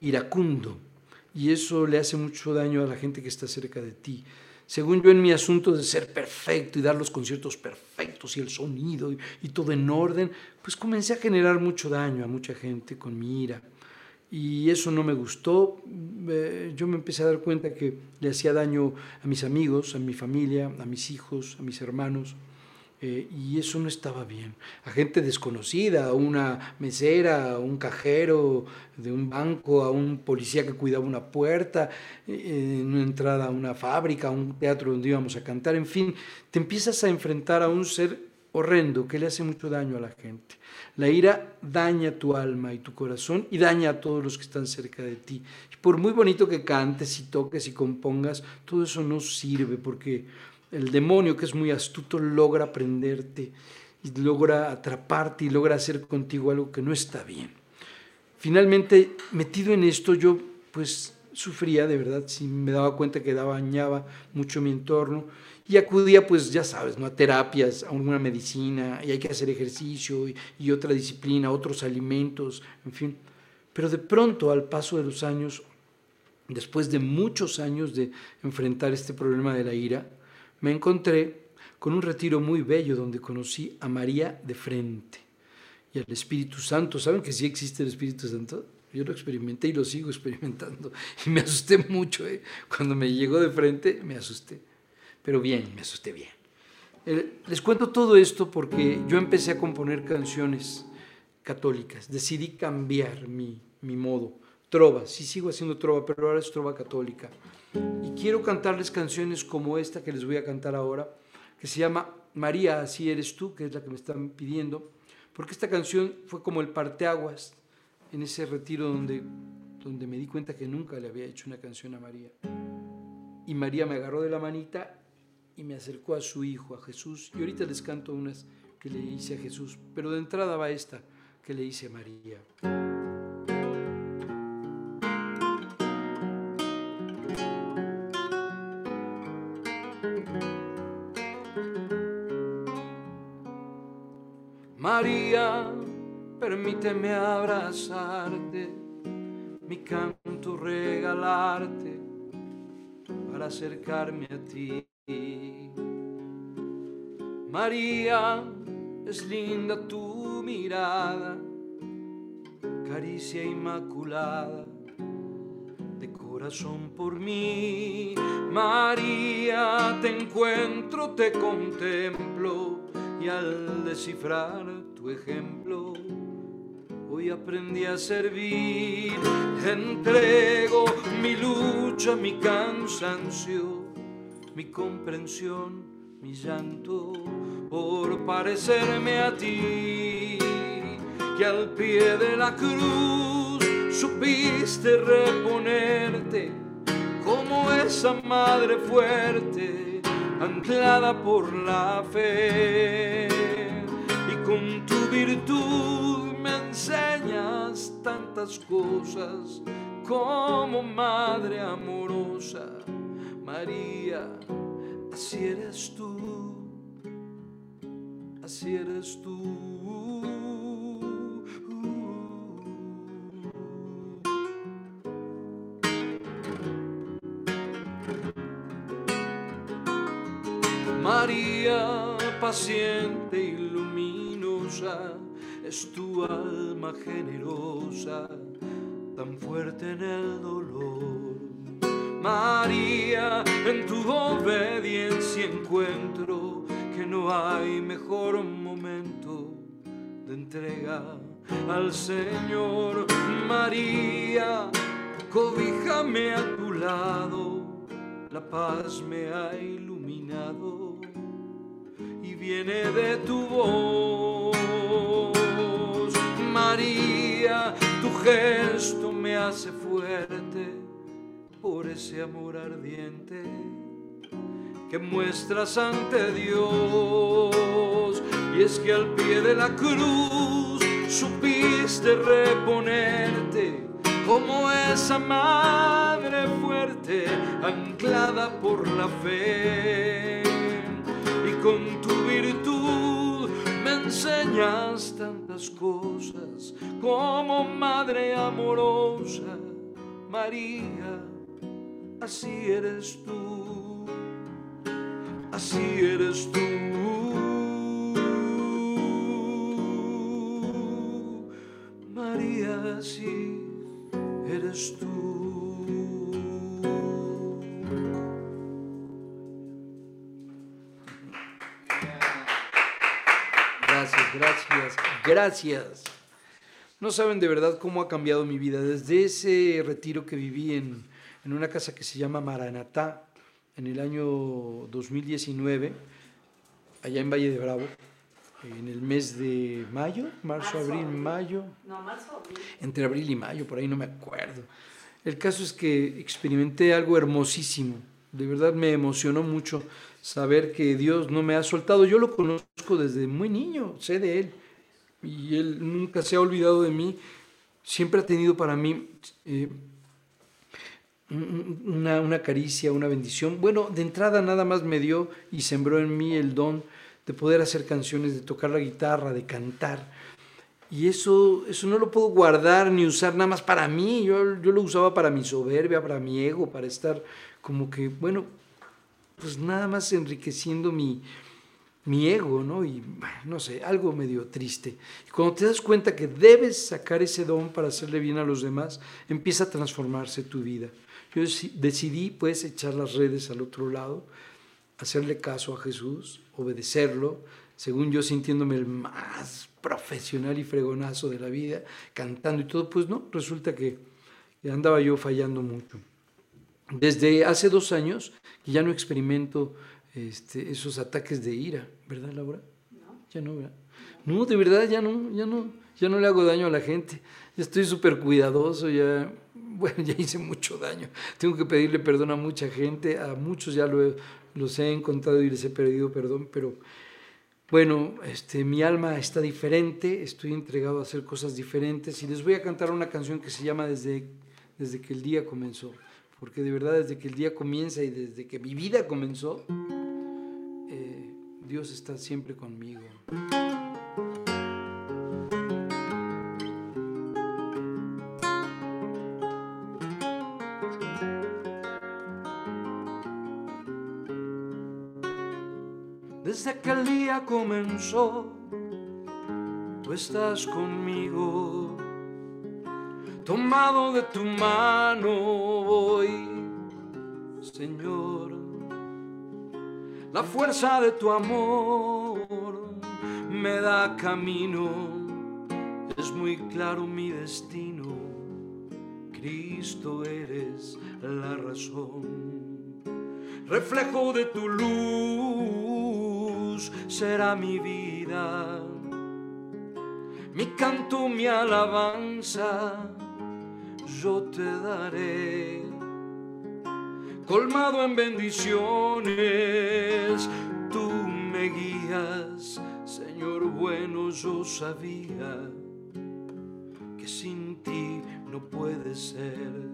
iracundo y eso le hace mucho daño a la gente que está cerca de ti. Según yo en mi asunto de ser perfecto y dar los conciertos perfectos y el sonido y, todo en orden, pues comencé a generar mucho daño a mucha gente con mi ira y eso no me gustó. Eh, yo me empecé a dar cuenta que le hacía daño a mis amigos, a mi familia, a mis hijos, a mis hermanos. Eh, y eso no estaba bien. A gente desconocida, a una mesera, a un cajero de un banco, a un policía que cuidaba una puerta, eh, en una entrada a una fábrica, a un teatro donde íbamos a cantar, en fin, te empiezas a enfrentar a un ser horrendo que le hace mucho daño a la gente. La ira daña tu alma y tu corazón y daña a todos los que están cerca de ti. Y por muy bonito que cantes y toques y compongas, todo eso no sirve porque el demonio, que es muy astuto, logra prenderte y logra atraparte y logra hacer contigo algo que no está bien. Finalmente, metido en esto, yo pues sufría de verdad, sí me daba cuenta que dañaba mucho mi entorno y acudía pues ya sabes, ¿no? a terapias, a una medicina, y hay que hacer ejercicio y otra disciplina, otros alimentos, en fin. Pero de pronto, al paso de los años, después de muchos años de enfrentar este problema de la ira, me encontré con un retiro muy bello donde conocí a María de frente y al Espíritu Santo. ¿Saben que sí existe el Espíritu Santo? Yo lo experimenté y lo sigo experimentando. Y me asusté mucho. ¿eh? Cuando me llegó de frente, me asusté. Pero bien, me asusté bien. Les cuento todo esto porque yo empecé a componer canciones católicas. Decidí cambiar mi, mi modo. Trova, sí sigo haciendo trova, pero ahora es trova católica. Y quiero cantarles canciones como esta que les voy a cantar ahora, que se llama María, así eres tú, que es la que me están pidiendo, porque esta canción fue como el parteaguas en ese retiro donde, donde me di cuenta que nunca le había hecho una canción a María. Y María me agarró de la manita y me acercó a su hijo, a Jesús. Y ahorita les canto unas que le hice a Jesús, pero de entrada va esta que le hice a María. María, permíteme abrazarte, mi canto regalarte para acercarme a ti. María, es linda tu mirada, caricia inmaculada de corazón por mí. María, te encuentro, te contemplo y al descifrar ejemplo, hoy aprendí a servir. Entrego mi lucha, mi cansancio, mi comprensión, mi llanto, por parecerme a ti, que al pie de la cruz supiste reponerte como esa madre fuerte, anclada por la fe. Con tu virtud me enseñas tantas cosas como madre amorosa. María, así eres tú, así eres tú. María, paciente y es tu alma generosa, tan fuerte en el dolor. María, en tu obediencia encuentro que no hay mejor momento de entrega al Señor. María, cobíjame a tu lado, la paz me ha iluminado y viene de tu voz. Tu gesto me hace fuerte por ese amor ardiente que muestras ante Dios. Y es que al pie de la cruz supiste reponerte como esa madre fuerte anclada por la fe. Y con tu enseñas tantas cosas como madre amorosa, María así eres tú, así eres tú. María, así eres tú. Gracias, gracias. No saben de verdad cómo ha cambiado mi vida. Desde ese retiro que viví en, en una casa que se llama Maranatá en el año 2019, allá en Valle de Bravo, en el mes de mayo, marzo, Marzo, abril, abril. mayo, No, marzo, abril. entre abril y mayo, por ahí no me acuerdo. El caso es que experimenté algo hermosísimo. De verdad me emocionó mucho saber que Dios no me ha soltado. Yo lo conozco desde muy niño, sé de Él. Y Él nunca se ha olvidado de mí. Siempre ha tenido para mí eh, un- una, una caricia, una bendición. Bueno, de entrada nada más me dio y sembró en mí el don de poder hacer canciones, de tocar la guitarra, de cantar. Y eso, eso no lo puedo guardar ni usar nada más para mí. Yo, yo lo usaba para mi soberbia, para mi ego, para estar como que, bueno, pues nada más enriqueciendo mi, mi ego, ¿no? Y no sé, algo medio triste. Y cuando te das cuenta que debes sacar ese don para hacerle bien a los demás, empieza a transformarse tu vida. Yo deci- decidí pues echar las redes al otro lado, hacerle caso a Jesús, obedecerlo, según yo sintiéndome el más profesional y fregonazo de la vida, cantando y todo, pues no, resulta que andaba yo fallando mucho. Desde hace dos años que ya no experimento este, esos ataques de ira, ¿verdad, Laura? ¿no? Ya no, ¿verdad? No, de verdad ya no, ya no, ya no le hago daño a la gente. Ya estoy súper cuidadoso, ya, bueno, ya hice mucho daño. Tengo que pedirle perdón a mucha gente, a muchos ya lo he- los he encontrado y les he pedido perdón, pero bueno, este, mi alma está diferente, estoy entregado a hacer cosas diferentes y les voy a cantar una canción que se llama Desde, desde que el día comenzó, porque de verdad desde que el día comienza y desde que mi vida comenzó, eh, Dios está siempre conmigo. Desde que el día comenzó, tú estás conmigo, tomado de tu mano Señor. La fuerza de tu amor me da camino, es muy claro mi destino. Cristo eres la razón reflejo de tu luz será mi vida. Mi canto, mi alabanza, yo te daré. Colmado en bendiciones, tú me guías, Señor bueno, yo sabía que sin ti no puede ser.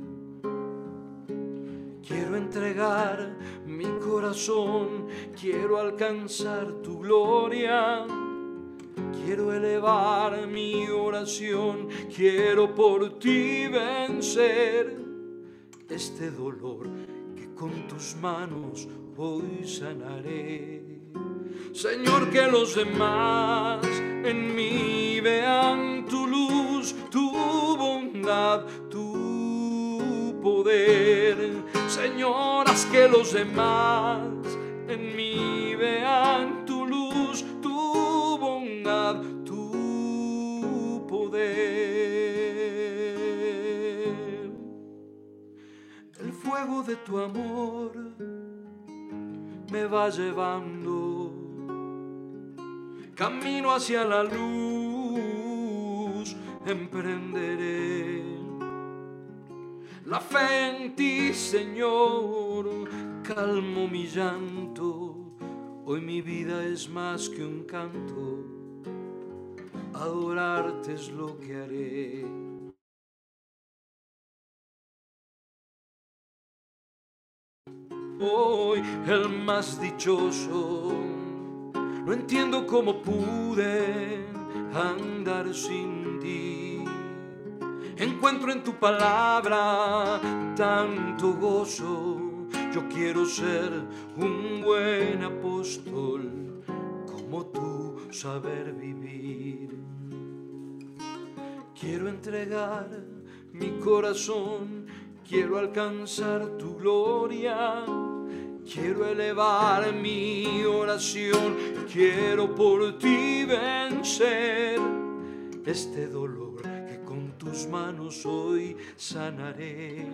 Quiero entregar mi corazón, quiero alcanzar tu gloria. Quiero elevar mi oración, quiero por ti vencer este dolor que con tus manos hoy sanaré. Señor, que los demás en mí vean tu luz, tu bondad, tu poder. Señor, haz que los demás en mí vean El fuego de tu amor me va llevando camino hacia la luz, emprenderé. La fe en ti, Señor, calmo mi llanto. Hoy mi vida es más que un canto. Adorarte es lo que haré. Hoy el más dichoso. No entiendo cómo pude andar sin ti. Encuentro en tu palabra tanto gozo. Yo quiero ser un buen apóstol, como tú saber vivir. Quiero entregar mi corazón, quiero alcanzar tu gloria. Quiero elevar mi oración, quiero por ti vencer este dolor que con tus manos hoy sanaré.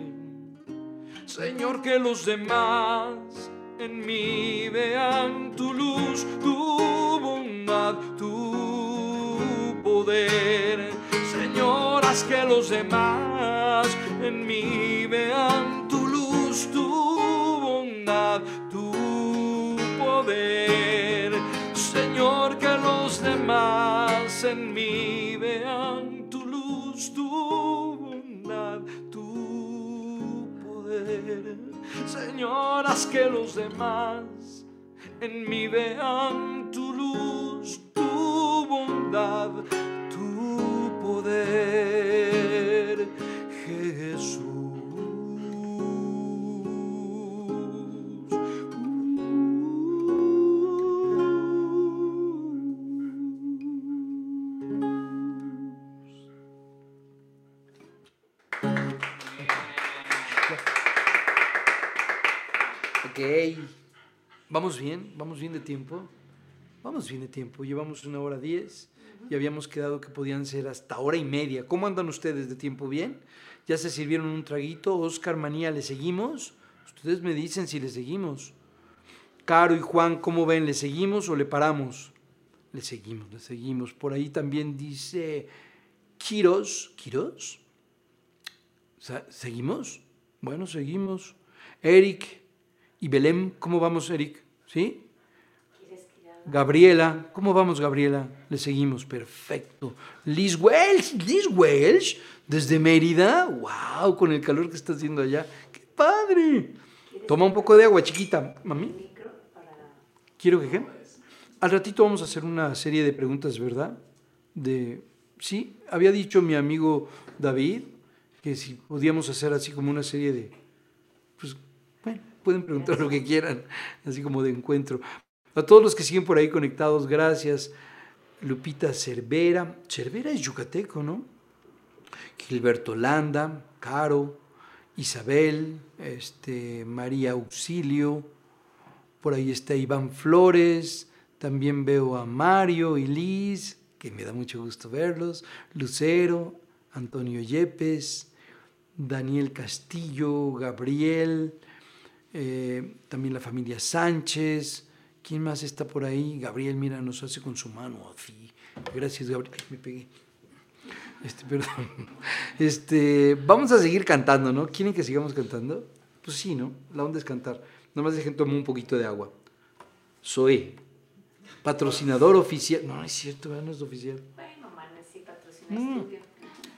Señor, que los demás en mí vean tu luz, tu bondad, tu poder. Haz que los demás en mí vean tu luz, tu bondad, tu poder. Señor, que los demás en mí vean tu luz, tu bondad, tu poder. Señor, haz que los demás en mí vean tu luz, tu bondad, poder, Jesús. Vamos bien, vamos bien de tiempo. Vamos bien de tiempo. Llevamos una hora diez y habíamos quedado que podían ser hasta hora y media. ¿Cómo andan ustedes de tiempo? ¿Bien? ¿Ya se sirvieron un traguito? Oscar Manía, ¿le seguimos? Ustedes me dicen si le seguimos. Caro y Juan, ¿cómo ven? ¿Le seguimos o le paramos? le seguimos, le seguimos. Por ahí también dice ¿Kiros? Sa- ¿Seguimos? Bueno, seguimos. Eric y Belém, ¿cómo vamos, Eric? ¿Sí? ¿Quieres que ya- Gabriela, ¿cómo vamos, Gabriela? Le seguimos, perfecto. Liz Welsh, Liz Welsh, desde Mérida, wow, con el calor que está haciendo allá. ¡Qué padre! Toma un poco de agua, chiquita, mami. Quiero que qué. Al ratito vamos a hacer una serie de preguntas, ¿verdad? De sí, había dicho mi amigo David que si podíamos hacer así como una serie de pues bueno, pueden preguntar lo que quieran, así como de encuentro. A todos los que siguen por ahí conectados, gracias. Lupita Cervera, Cervera es yucateco, ¿no? Gilberto Landa, Caro, Isabel, este, María Auxilio, por ahí está Iván Flores, también veo a Mario y Liz, que me da mucho gusto verlos, Lucero, Antonio Yepes, Daniel Castillo, Gabriel, eh, también la familia Sánchez, ¿quién más está por ahí? Gabriel, mira, nos hace con su mano así. Gracias, Gabriel. Ay, me pegué. Este, perdón. Este, vamos a seguir cantando, ¿no? ¿Quieren que sigamos cantando? Pues sí, ¿no? La onda es cantar. Nomás dejen tomar un poquito de agua. Zoe, patrocinador oficial. No, no es cierto, no es oficial. Bueno, Mane sí patrocina Mm.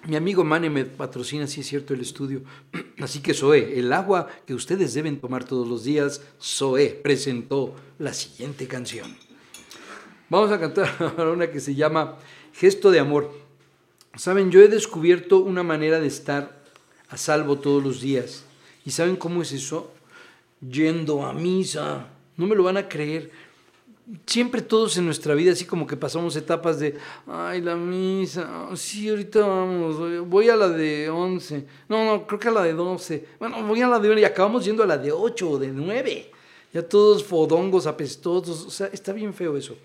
Mi amigo Mane me patrocina, sí es cierto, el estudio. Así que Zoe, el agua que ustedes deben tomar todos los días, Zoe presentó la siguiente canción. Vamos a cantar ahora una que se llama Gesto de Amor. Saben, yo he descubierto una manera de estar a salvo todos los días. ¿Y saben cómo es eso? Yendo a misa. No me lo van a creer siempre todos en nuestra vida, así como que pasamos etapas de, ay, la misa, sí, ahorita vamos, voy a la de 11, no, no, creo que a la de 12, bueno, voy a la de 1 y acabamos yendo a la de 8 o de 9, ya todos fodongos, apestosos, o sea, está bien feo eso.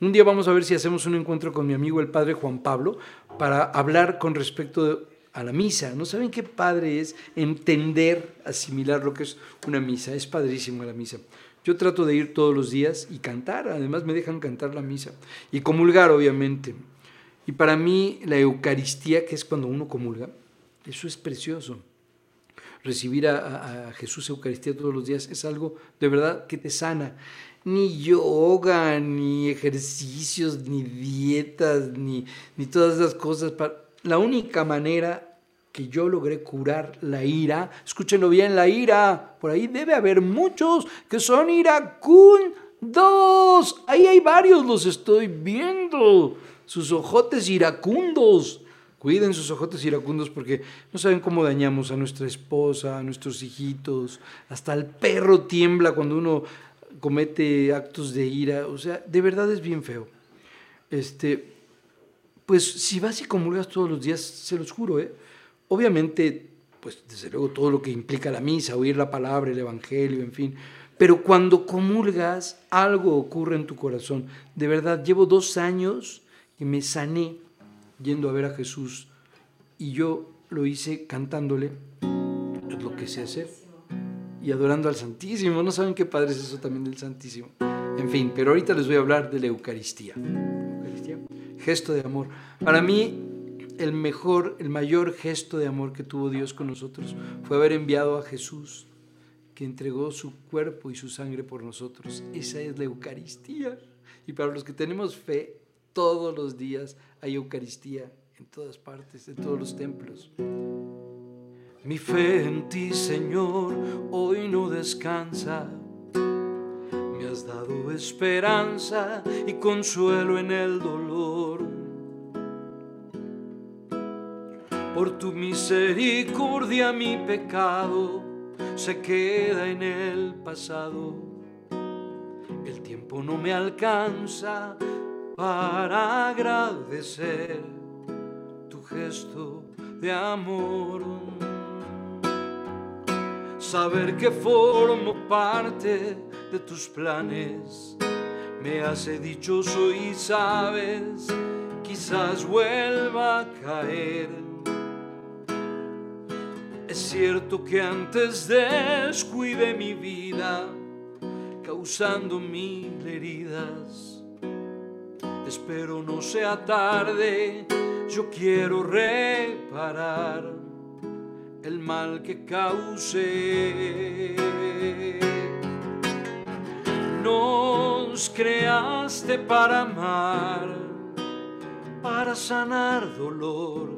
Un día vamos a ver si hacemos un encuentro con mi amigo el padre Juan Pablo para hablar con respecto a la misa. ¿No saben qué padre es entender, asimilar lo que es una misa? Es padrísimo la misa. Yo trato de ir todos los días y cantar, además me dejan cantar la misa y comulgar, obviamente. Y para mí la Eucaristía, que es cuando uno comulga, eso es precioso. Recibir a, Jesús Eucaristía todos los días es algo de verdad que te sana. Ni yoga, ni ejercicios, ni dietas, ni, ni todas esas cosas. La única manera que yo logré curar la ira, escúchenlo bien, la ira, por ahí debe haber muchos que son iracundos. Ahí hay varios, los estoy viendo. Sus ojotes iracundos. Cuiden sus ojotes iracundos porque no saben cómo dañamos a nuestra esposa, a nuestros hijitos. Hasta el perro tiembla cuando uno comete actos de ira. O sea, de verdad es bien feo. Este, pues si vas y comulgas todos los días, se los juro, ¿eh? Obviamente, pues desde luego todo lo que implica la misa, oír la palabra, el evangelio, en fin. Pero cuando comulgas, algo ocurre en tu corazón. De verdad, llevo dos años que me sané yendo a ver a Jesús y yo lo hice cantándole, es lo que sé hacer, y adorando al Santísimo. ¿No saben qué padre es eso también del Santísimo? En fin, pero ahorita les voy a hablar de la Eucaristía. Eucaristía, gesto de amor. Para mí, el mejor, el mayor gesto de amor que tuvo Dios con nosotros fue haber enviado a Jesús, que entregó su cuerpo y su sangre por nosotros. Esa es la Eucaristía. Y para los que tenemos fe, todos los días hay Eucaristía en todas partes, en todos los templos. Mi fe en ti, Señor, hoy no descansa. Me has dado esperanza y consuelo en el dolor. Por tu misericordia mi pecado se queda en el pasado. El tiempo no me alcanza para agradecer tu gesto de amor. Saber que formo parte de tus planes me hace dichoso y sabes, quizás vuelva a caer. Cierto que antes descuidé mi vida, causando mil heridas. espero no sea tarde, yo quiero reparar el mal que causé. Nos creaste para amar, para sanar dolor,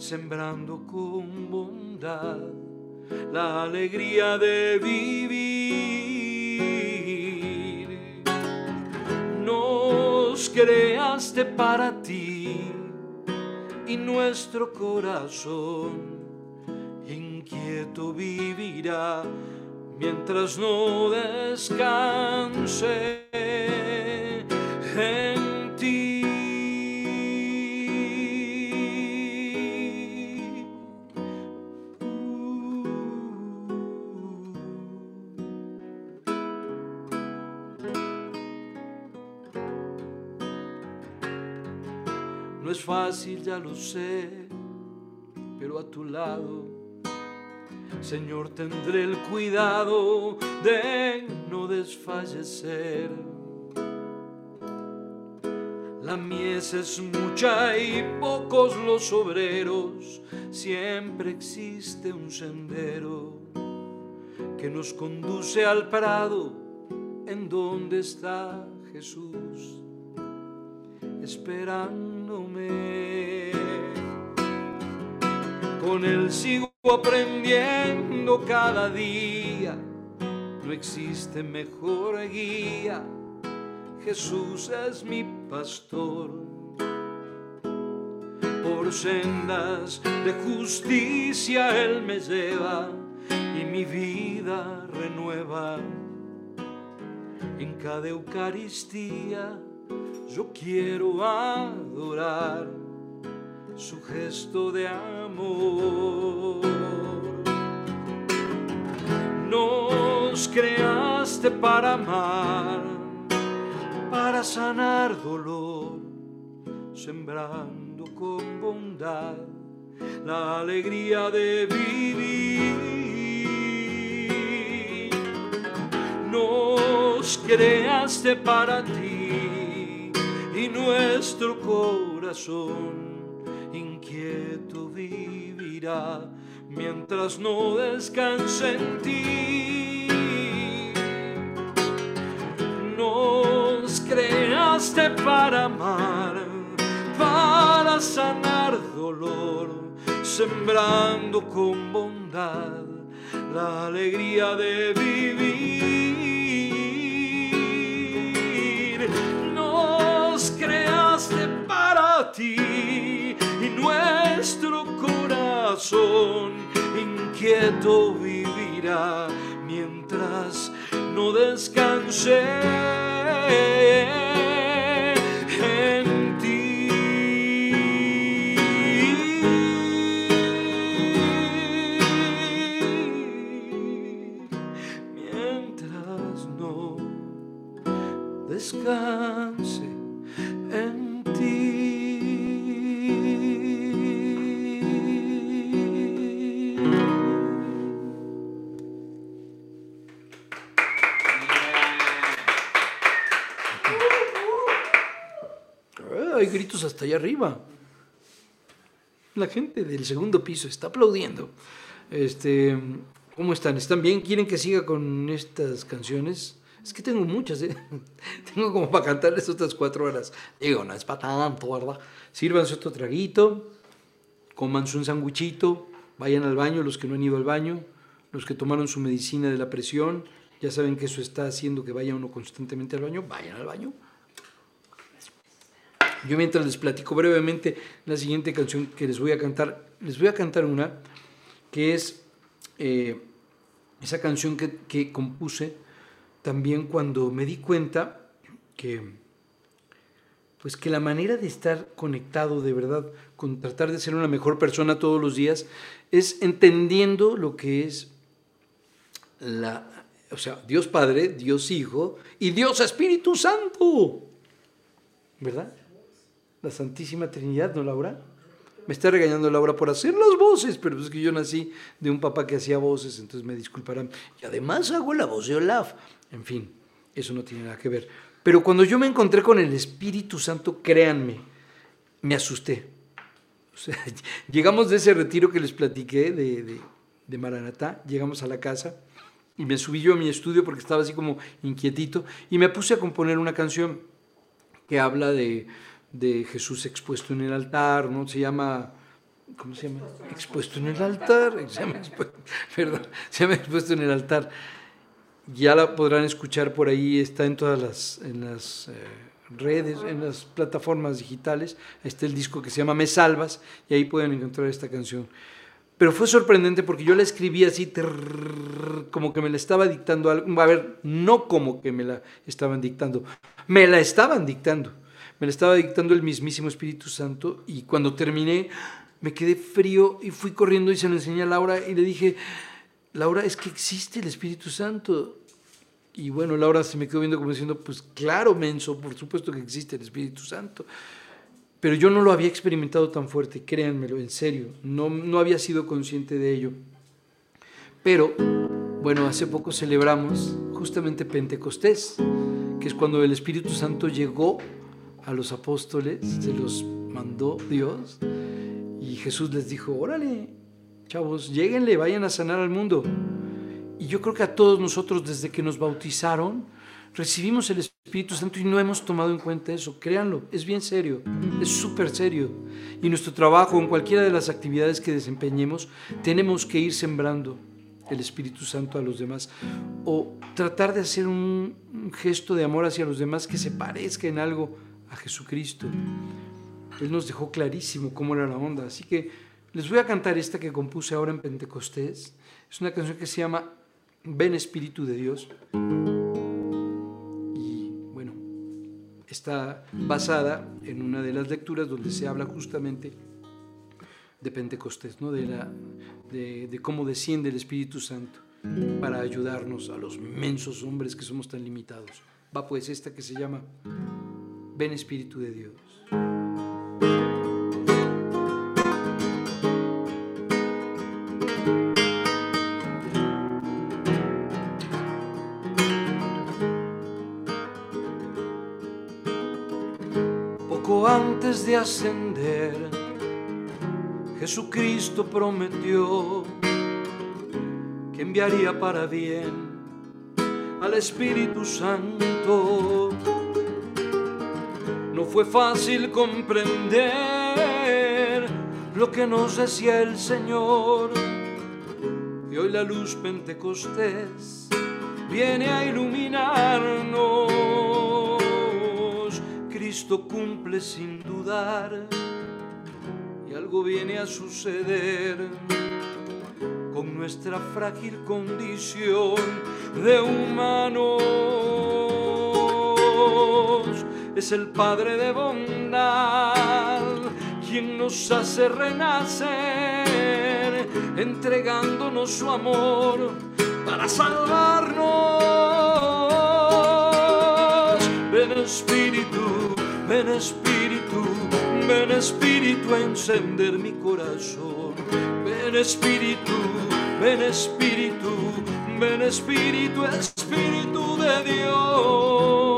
sembrando con bondad la alegría de vivir. Nos creaste para ti y nuestro corazón inquieto vivirá mientras no descanse fácil, ya lo sé, pero a tu lado, Señor, tendré el cuidado de no desfallecer. La mies es mucha y pocos los obreros, siempre existe un sendero que nos conduce al prado en donde está Jesús Con él sigo aprendiendo cada día, no existe mejor guía. Jesús es mi pastor. Por sendas de justicia Él me lleva y mi vida renueva. En cada Eucaristía yo quiero adorar su gesto de amor. Nos creaste para amar, para sanar dolor, sembrando con bondad la alegría de vivir. Nos creaste para ti nuestro corazón inquieto vivirá mientras no descanse en ti. Nos creaste para amar, para sanar dolor, sembrando con bondad la alegría de vivir. Y nuestro corazón inquieto vivirá mientras no descanse en ti. Mientras no descanse Hasta allá arriba. La gente del segundo piso está aplaudiendo. Este, ¿Cómo están? ¿Están bien? ¿Quieren que siga con estas canciones? Es que tengo muchas, ¿eh? Tengo como para cantarles otras cuatro horas. Digo, no es para tanto, ¿verdad? Sírvanse otro traguito, cómanse un sanguichito, vayan al baño los que no han ido al baño, los que tomaron su medicina de la presión, ya saben que eso está haciendo que vaya uno constantemente al baño, vayan al baño. Yo mientras les platico brevemente la siguiente canción que les voy a cantar, les voy a cantar una que es eh, esa canción que, que compuse también cuando me di cuenta que pues que la manera de estar conectado de verdad con tratar de ser una mejor persona todos los días es entendiendo lo que es la o sea, Dios Padre, Dios Hijo y Dios Espíritu Santo. ¿Verdad? La Santísima Trinidad, ¿no, Laura? Me está regañando Laura por hacer las voces, pero es que yo nací de un papá que hacía voces, entonces me disculparán. Y además hago la voz de Olaf. En fin, eso no tiene nada que ver. Pero cuando yo me encontré con el Espíritu Santo, créanme, me asusté. O sea, llegamos de ese retiro que les platiqué de, de, de Maranatá, llegamos a la casa y me subí yo a mi estudio porque estaba así como inquietito y me puse a componer una canción que habla de, de Jesús expuesto en el altar, ¿no? Se llama ¿cómo se llama? Expuesto en el altar, se llama perdón, se llama expuesto en el altar. Ya la podrán escuchar por ahí, está en todas las, en las eh, redes, en las plataformas digitales. Está el disco que se llama Me Salvas y ahí pueden encontrar esta canción. Pero fue sorprendente porque yo la escribí así, trrr, como que me la estaba dictando algo. A ver, no como que me la estaban dictando, me la estaban dictando. Me la estaba dictando el mismísimo Espíritu Santo y cuando terminé me quedé frío y fui corriendo y se lo enseñé a Laura y le dije, Laura, es que existe el Espíritu Santo. Y bueno, Laura se me quedó viendo como diciendo, pues claro, menso, por supuesto que existe el Espíritu Santo. Pero yo no lo había experimentado tan fuerte, créanmelo, en serio, no, no había sido consciente de ello. Pero, bueno, hace poco celebramos justamente Pentecostés, que es cuando el Espíritu Santo llegó a los apóstoles, se los mandó Dios, y Jesús les dijo, órale, chavos, lleguenle, vayan a sanar al mundo. Y yo creo que a todos nosotros, desde que nos bautizaron, recibimos el Espíritu Santo y no hemos tomado en cuenta eso. Créanlo, es bien serio, es súper serio. Y nuestro trabajo, en cualquiera de las actividades que desempeñemos, tenemos que ir sembrando el Espíritu Santo a los demás o tratar de hacer un, un gesto de amor hacia los demás que se parezca en algo a Jesucristo. Él nos dejó clarísimo cómo era la onda. Así que les voy a cantar esta que compuse ahora en Pentecostés. Es una canción que se llama Ven Espíritu de Dios. Y bueno, está basada en una de las lecturas donde se habla justamente de Pentecostés, ¿no? de, la, de, cómo desciende el Espíritu Santo para ayudarnos a los mensos hombres que somos tan limitados. Va pues esta que se llama Ven Espíritu de Dios. Poco antes de ascender, Jesucristo prometió que enviaría para bien al Espíritu Santo. Fue fácil comprender lo que nos decía el Señor. Y hoy la luz pentecostés viene a iluminarnos. Cristo cumple sin dudar y algo viene a suceder con nuestra frágil condición de humanos. Es el Padre de bondad quien nos hace renacer, entregándonos su amor para salvarnos. Ven Espíritu, ven Espíritu, ven Espíritu a encender mi corazón. Ven Espíritu, ven Espíritu, ven Espíritu, Espíritu de Dios.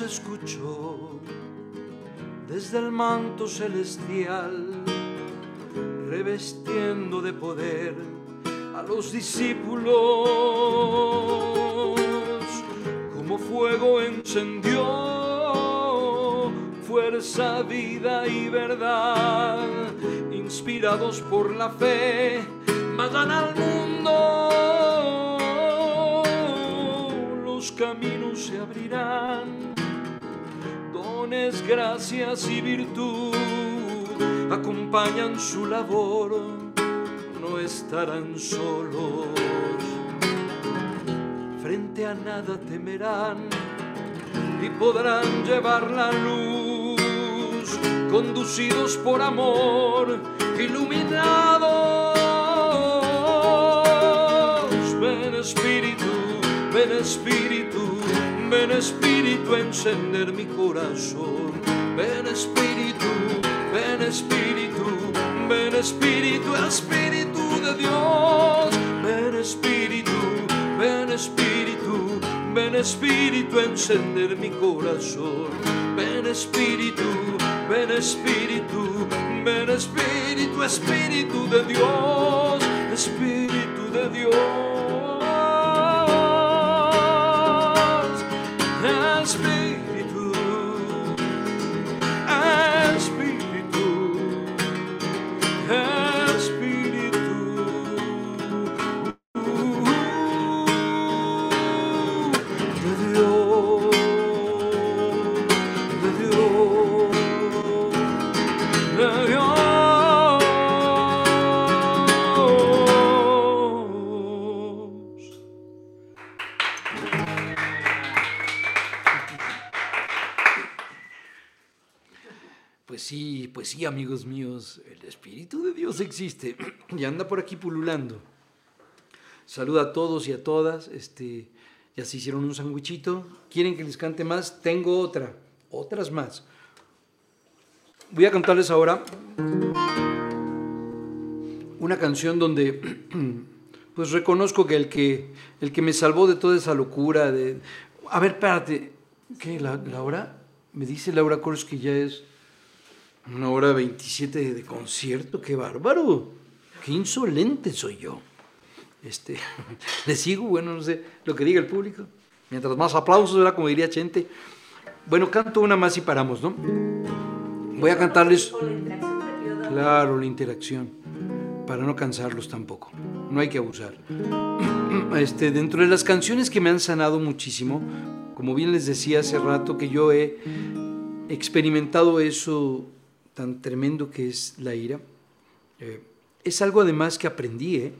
Escuchó desde el manto celestial, revestiendo de poder a los discípulos. Como fuego encendió fuerza, vida y verdad, inspirados por la fe, vayan al mundo. Los caminos se abrirán gracias y virtud acompañan su labor, no estarán solos. Frente a nada temerán y podrán llevar la luz, conducidos por amor, iluminados. Ven Espíritu, ven Espíritu a encender mi corazón. Ven Espíritu, ven Espíritu, ven Espíritu, Espíritu de Dios. Ven Espíritu, ven Espíritu, ven Espíritu encender mi corazón. Ven Espíritu, ven Espíritu, ven Espíritu, Espíritu de Dios, Espíritu de Dios. Pues sí, amigos míos, el Espíritu de Dios existe y anda por aquí pululando. Saluda a todos y a todas. Este, ya se hicieron un sandwichito. ¿Quieren que les cante más? Tengo otra, otras más. Voy a cantarles ahora una canción donde pues reconozco que el que el que me salvó de toda esa locura de a ver, espérate, ¿qué la, la hora? Me dice Laura Cors que ya es una hora 27 de, concierto, qué bárbaro. Qué insolente soy yo. Este, le sigo, bueno, no sé lo que diga el público. Mientras más aplausos, era como diría Chente. Bueno, canto una más y paramos, ¿no? Voy a cantarles, claro, la interacción, para no cansarlos tampoco. No hay que abusar. Este, dentro de las canciones que me han sanado muchísimo, como bien les decía hace rato, que yo he experimentado eso tan tremendo que es la ira, eh, es algo además que aprendí. ¿eh?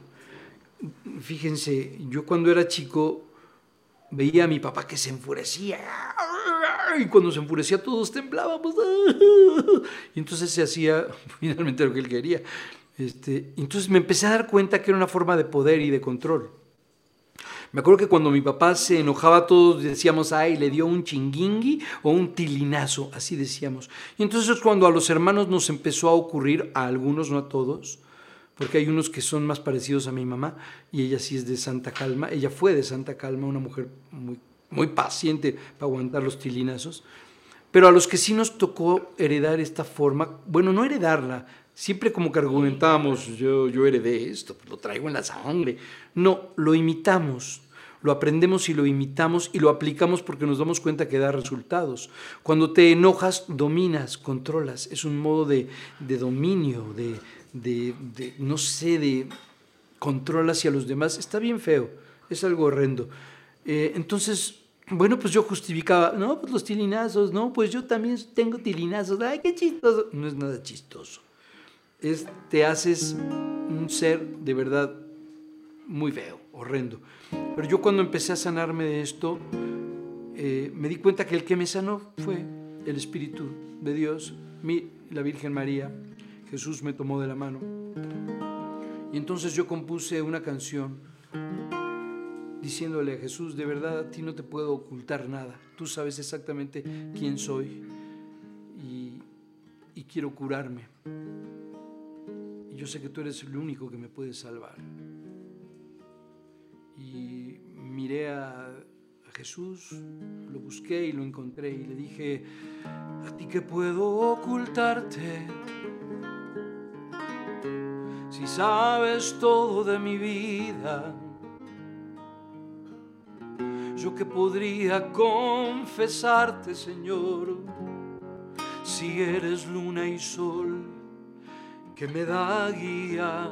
Fíjense, yo cuando era chico veía a mi papá que se enfurecía. Y cuando se enfurecía todos temblábamos. Y entonces se hacía finalmente lo que él quería. Este, entonces me empecé a dar cuenta que era una forma de poder y de control. Me acuerdo que cuando mi papá se enojaba, todos decíamos, ay, le dio un chinguingui o un tilinazo, así decíamos. Y entonces cuando a los hermanos nos empezó a ocurrir, a algunos, no a todos, porque hay unos que son más parecidos a mi mamá, y ella sí es de Santa Calma, ella fue de Santa Calma, una mujer muy, muy paciente para aguantar los tilinazos, pero a los que sí nos tocó heredar esta forma, bueno, no heredarla, siempre como que argumentábamos, yo, yo heredé esto, lo traigo en la sangre. No, lo imitamos, lo aprendemos y lo imitamos y lo aplicamos porque nos damos cuenta que da resultados. Cuando te enojas, dominas, controlas, es un modo de, de dominio, de, de, de, no sé, de control hacia los demás. Está bien feo, es algo horrendo. Eh, entonces, bueno, pues yo justificaba, no, pues los tilinazos, no, pues yo también tengo tilinazos, ay, qué chistoso. No es nada chistoso. Es, te haces un ser de verdad muy feo, horrendo. Pero yo cuando empecé a sanarme de esto, eh, me di cuenta que el que me sanó fue el Espíritu de Dios, la Virgen María. Jesús me tomó de la mano. Y entonces yo compuse una canción diciéndole a Jesús, de verdad a ti no te puedo ocultar nada. Tú sabes exactamente quién soy y quiero curarme. Yo sé que tú eres el único que me puede salvar. Y miré a Jesús, lo busqué y lo encontré y le dije, a ti que puedo ocultarte si sabes todo de mi vida. Yo que podría confesarte, Señor, si eres luna y sol que me da guía.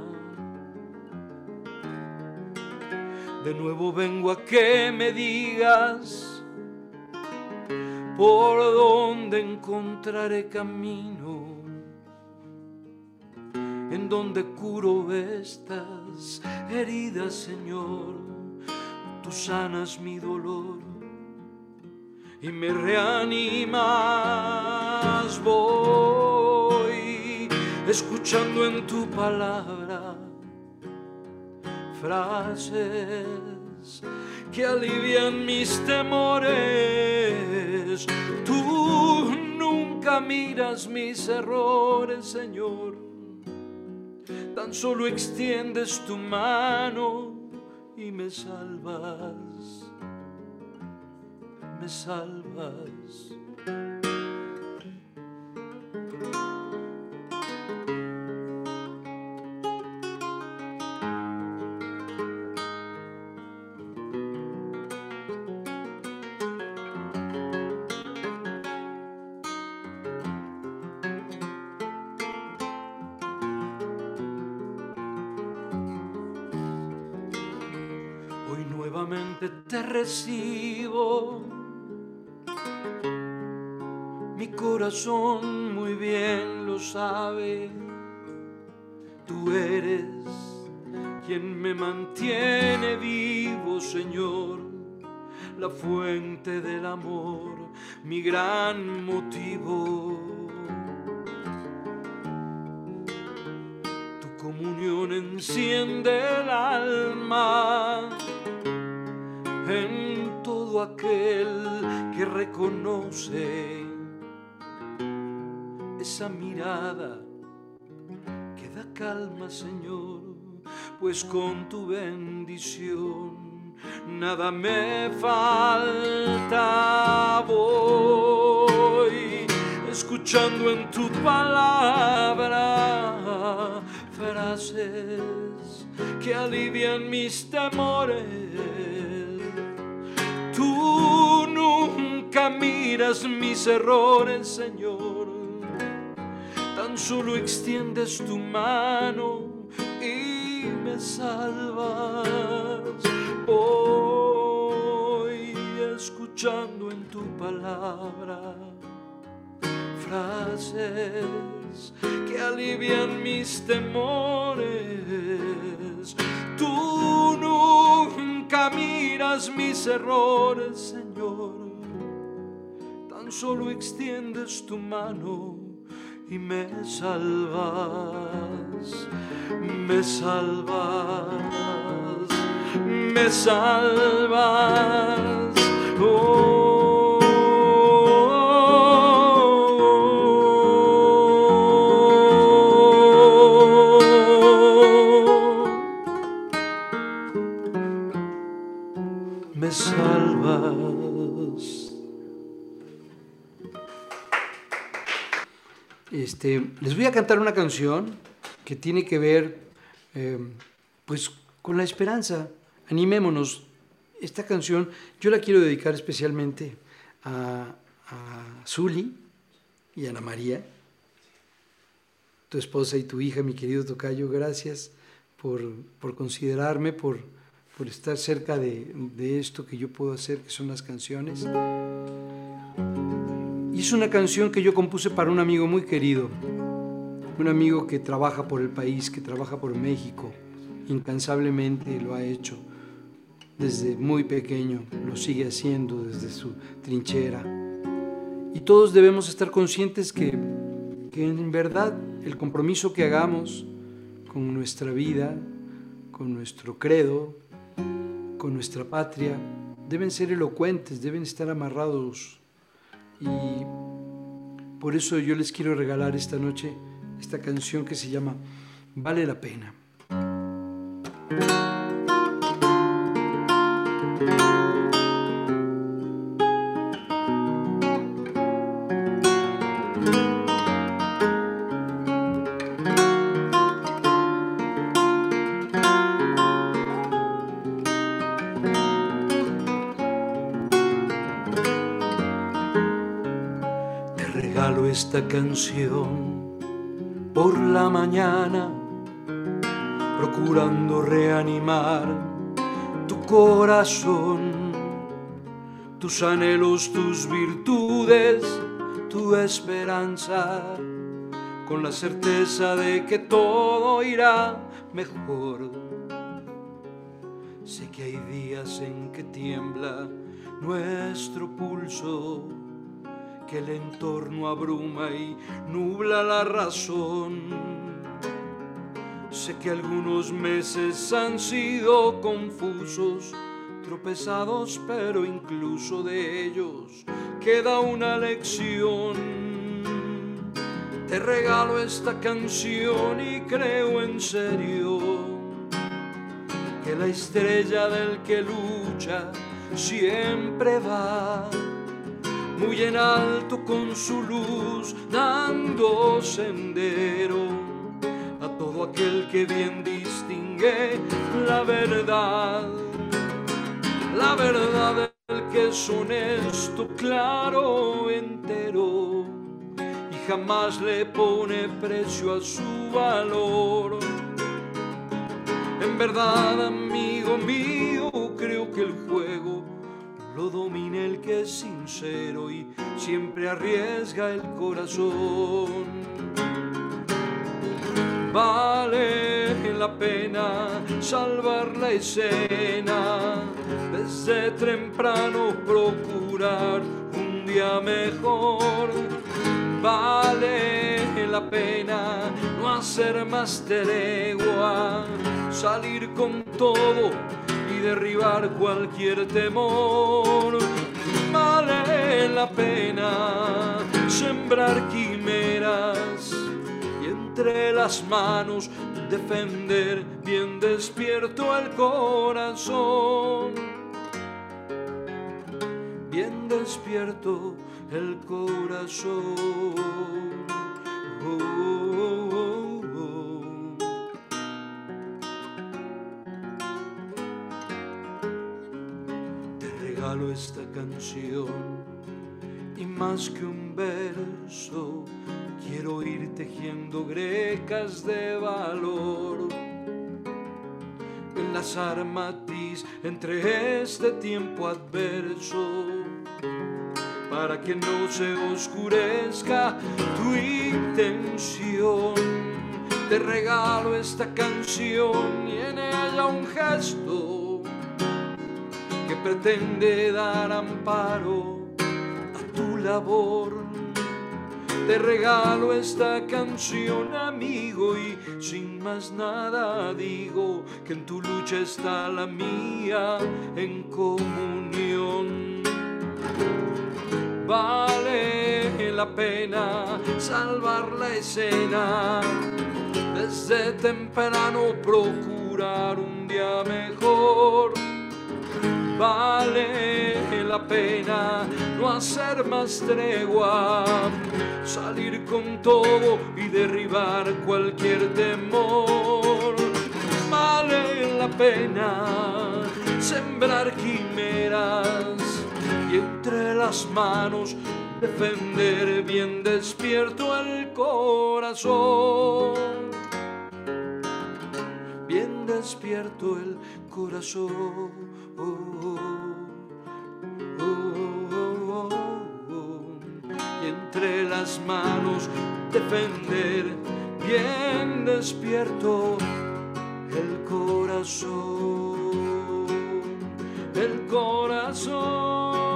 De nuevo vengo a que me digas por dónde encontraré camino, en donde curo estas heridas, Señor. Tú sanas mi dolor y me reanimas. Escuchando en tu palabra frases que alivian mis temores. Tú nunca miras mis errores, Señor. Tan solo extiendes tu mano y me salvas. Me salvas. Mi corazón muy bien lo sabe. Tú eres quien me mantiene vivo, Señor. La fuente del amor, mi gran motivo. Aquel que reconoce esa mirada que da calma, Señor, pues con tu bendición nada me falta. Voy escuchando en tu palabra frases que alivian mis temores. Tú nunca miras mis errores, Señor. Tan solo extiendes tu mano y me salvas. Voy escuchando en tu palabra frases que alivian mis temores. Tú nunca miras mis errores, Señor. Tan solo extiendes tu mano y me salvas, me salvas, me salvas. Oh, Este, les voy a cantar una canción que tiene que ver eh, pues con la esperanza. Animémonos. Esta canción yo la quiero dedicar especialmente a, a Zuli y a Ana María, tu esposa y tu hija, mi querido Tocayo. Gracias por, por considerarme, por, por estar cerca de, de esto que yo puedo hacer, que son las canciones. Es una canción que yo compuse para un amigo muy querido, un amigo que trabaja por el país, que trabaja por México, incansablemente lo ha hecho desde muy pequeño, lo sigue haciendo desde su trinchera. Y todos debemos estar conscientes que, que en verdad el compromiso que hagamos con nuestra vida, con nuestro credo, con nuestra patria, deben ser elocuentes, deben estar amarrados y por eso yo les quiero regalar esta noche esta canción que se llama Vale la pena. Esta canción por la mañana, procurando reanimar tu corazón, tus anhelos, tus virtudes, tu esperanza, con la certeza de que todo irá mejor. Sé que hay días en que tiembla nuestro pulso que el entorno abruma y nubla la razón. Sé que algunos meses han sido confusos, tropezados, pero incluso de ellos queda una lección. Te regalo esta canción y creo en serio que la estrella del que lucha siempre va muy en alto con su luz, dando sendero a todo aquel que bien distingue la verdad. La verdad del que es honesto, claro, entero, y jamás le pone precio a su valor. En verdad, amigo mío, creo que el juego lo domina el que es sincero y siempre arriesga el corazón. Vale la pena salvar la escena, desde temprano procurar un día mejor. Vale la pena no hacer más tregua, salir con todo derribar cualquier temor. Vale la pena sembrar quimeras y entre las manos defender bien despierto el corazón. Bien despierto el corazón. Oh, regalo esta canción y más que un verso, quiero ir tejiendo grecas de valor. Enlazar matiz entre este tiempo adverso, para que no se oscurezca tu intención. Te regalo esta canción y en ella un gesto que pretende dar amparo a tu labor. Te regalo esta canción, amigo, y sin más nada digo que en tu lucha está la mía en comunión. Vale la pena salvar la escena, desde temprano procurar un día mejor vale la pena no hacer más tregua, salir con todo y derribar cualquier temor. Vale la pena sembrar quimeras y entre las manos defender bien despierto el corazón. Bien despierto el corazón. Y entre las manos defender bien despierto el corazón. El corazón.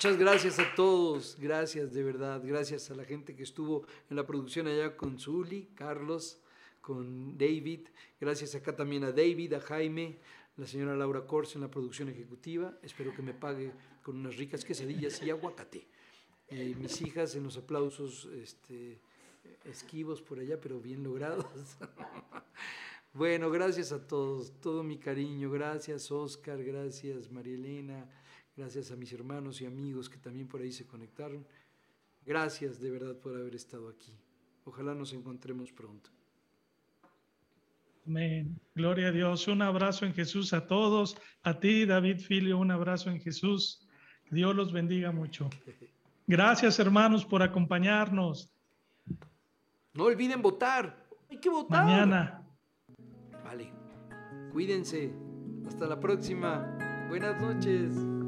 Muchas gracias a todos, gracias de verdad, gracias a la gente que estuvo en la producción allá con Zuli, Carlos, con David, gracias acá también a David, a Jaime, la señora Laura Corso en la producción ejecutiva, espero que me pague con unas ricas quesadillas y aguacate. Eh, mis hijas en los aplausos este, esquivos por allá, pero bien logrados. bueno, gracias a todos, todo mi cariño, gracias Oscar, gracias María gracias a mis hermanos y amigos que también por ahí se conectaron. Gracias de verdad por haber estado aquí. Ojalá nos encontremos pronto. Amén. Gloria a Dios. Un abrazo en Jesús a todos. A ti, David Filio, un abrazo en Jesús. Dios los bendiga mucho. Gracias, hermanos, por acompañarnos. No olviden votar. Hay que votar. Mañana. Vale. Cuídense. Hasta la próxima. Buenas noches.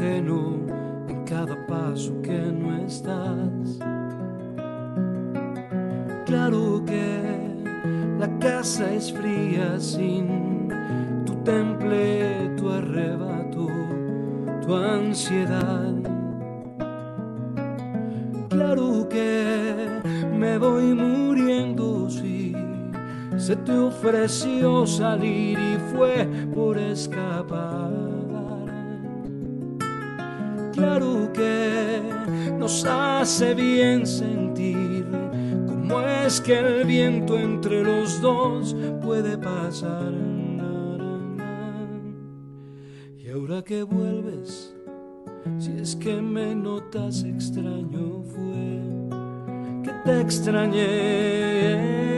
En cada paso que no estás. Claro que la casa es fría sin tu temple, tu arrebato, tu ansiedad. Claro que me voy muriendo si se te ofreció salir y fue hace bien sentir cómo es que el viento entre los dos puede pasar. Y ahora que vuelves, si es que me notas extraño fue que te extrañé.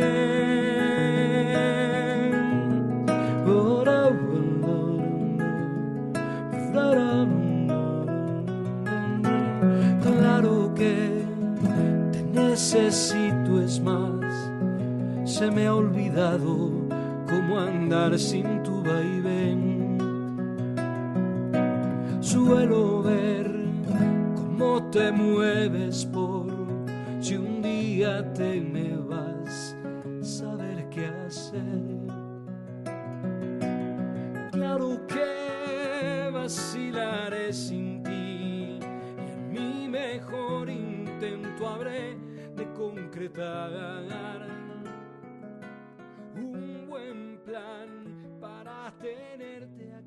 Se me ha olvidado cómo andar sin tu vaivén. Suelo ver cómo te mueves por si un día te me vas, saber qué hacer. Claro que vacilaré sin ti y en mi mejor intento habré de concretar un buen plan para tenerte